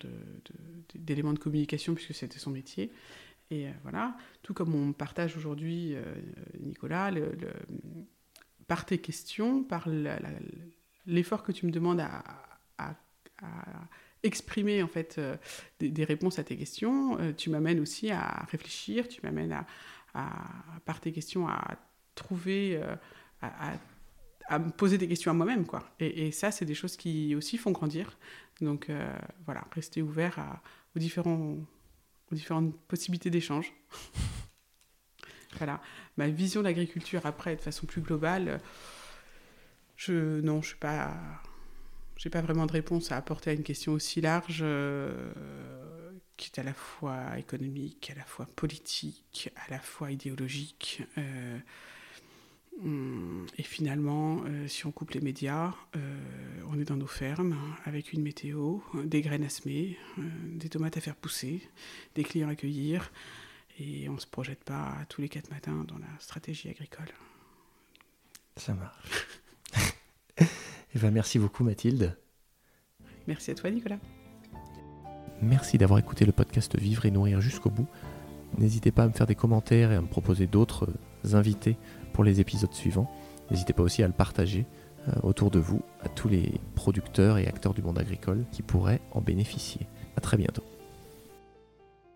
d'éléments de, de communication puisque c'était son métier. Et euh, voilà, tout comme on partage aujourd'hui, euh, Nicolas, par tes questions, par l'effort que tu me demandes à, exprimer en fait euh, des, réponses à tes questions, tu m'amènes aussi à réfléchir, tu m'amènes à, par tes questions à trouver, à, me poser des questions à moi-même quoi. Et, ça, c'est des choses qui aussi font grandir. Donc voilà, rester ouvert aux différents différentes possibilités d'échange. voilà. Ma vision de l'agriculture, après, de façon plus globale, je, non, je n'ai pas, j'ai pas vraiment de réponse à apporter à une question aussi large, euh, qui est à la fois économique, à la fois politique, à la fois idéologique. Euh, et finalement, euh, si on coupe les médias, euh, on est dans nos fermes avec une météo, des graines à semer, euh, des tomates à faire pousser, des clients à accueillir, et on ne se projette pas tous les quatre matins dans la stratégie agricole.
Ça marche. et eh ben, merci beaucoup Mathilde.
Merci à toi Nicolas.
Merci d'avoir écouté le podcast Vivre et Nourrir jusqu'au bout. N'hésitez pas à me faire des commentaires et à me proposer d'autres invités pour les épisodes suivants. N'hésitez pas aussi à le partager euh, autour de vous à tous les producteurs et acteurs du monde agricole qui pourraient en bénéficier. A très bientôt.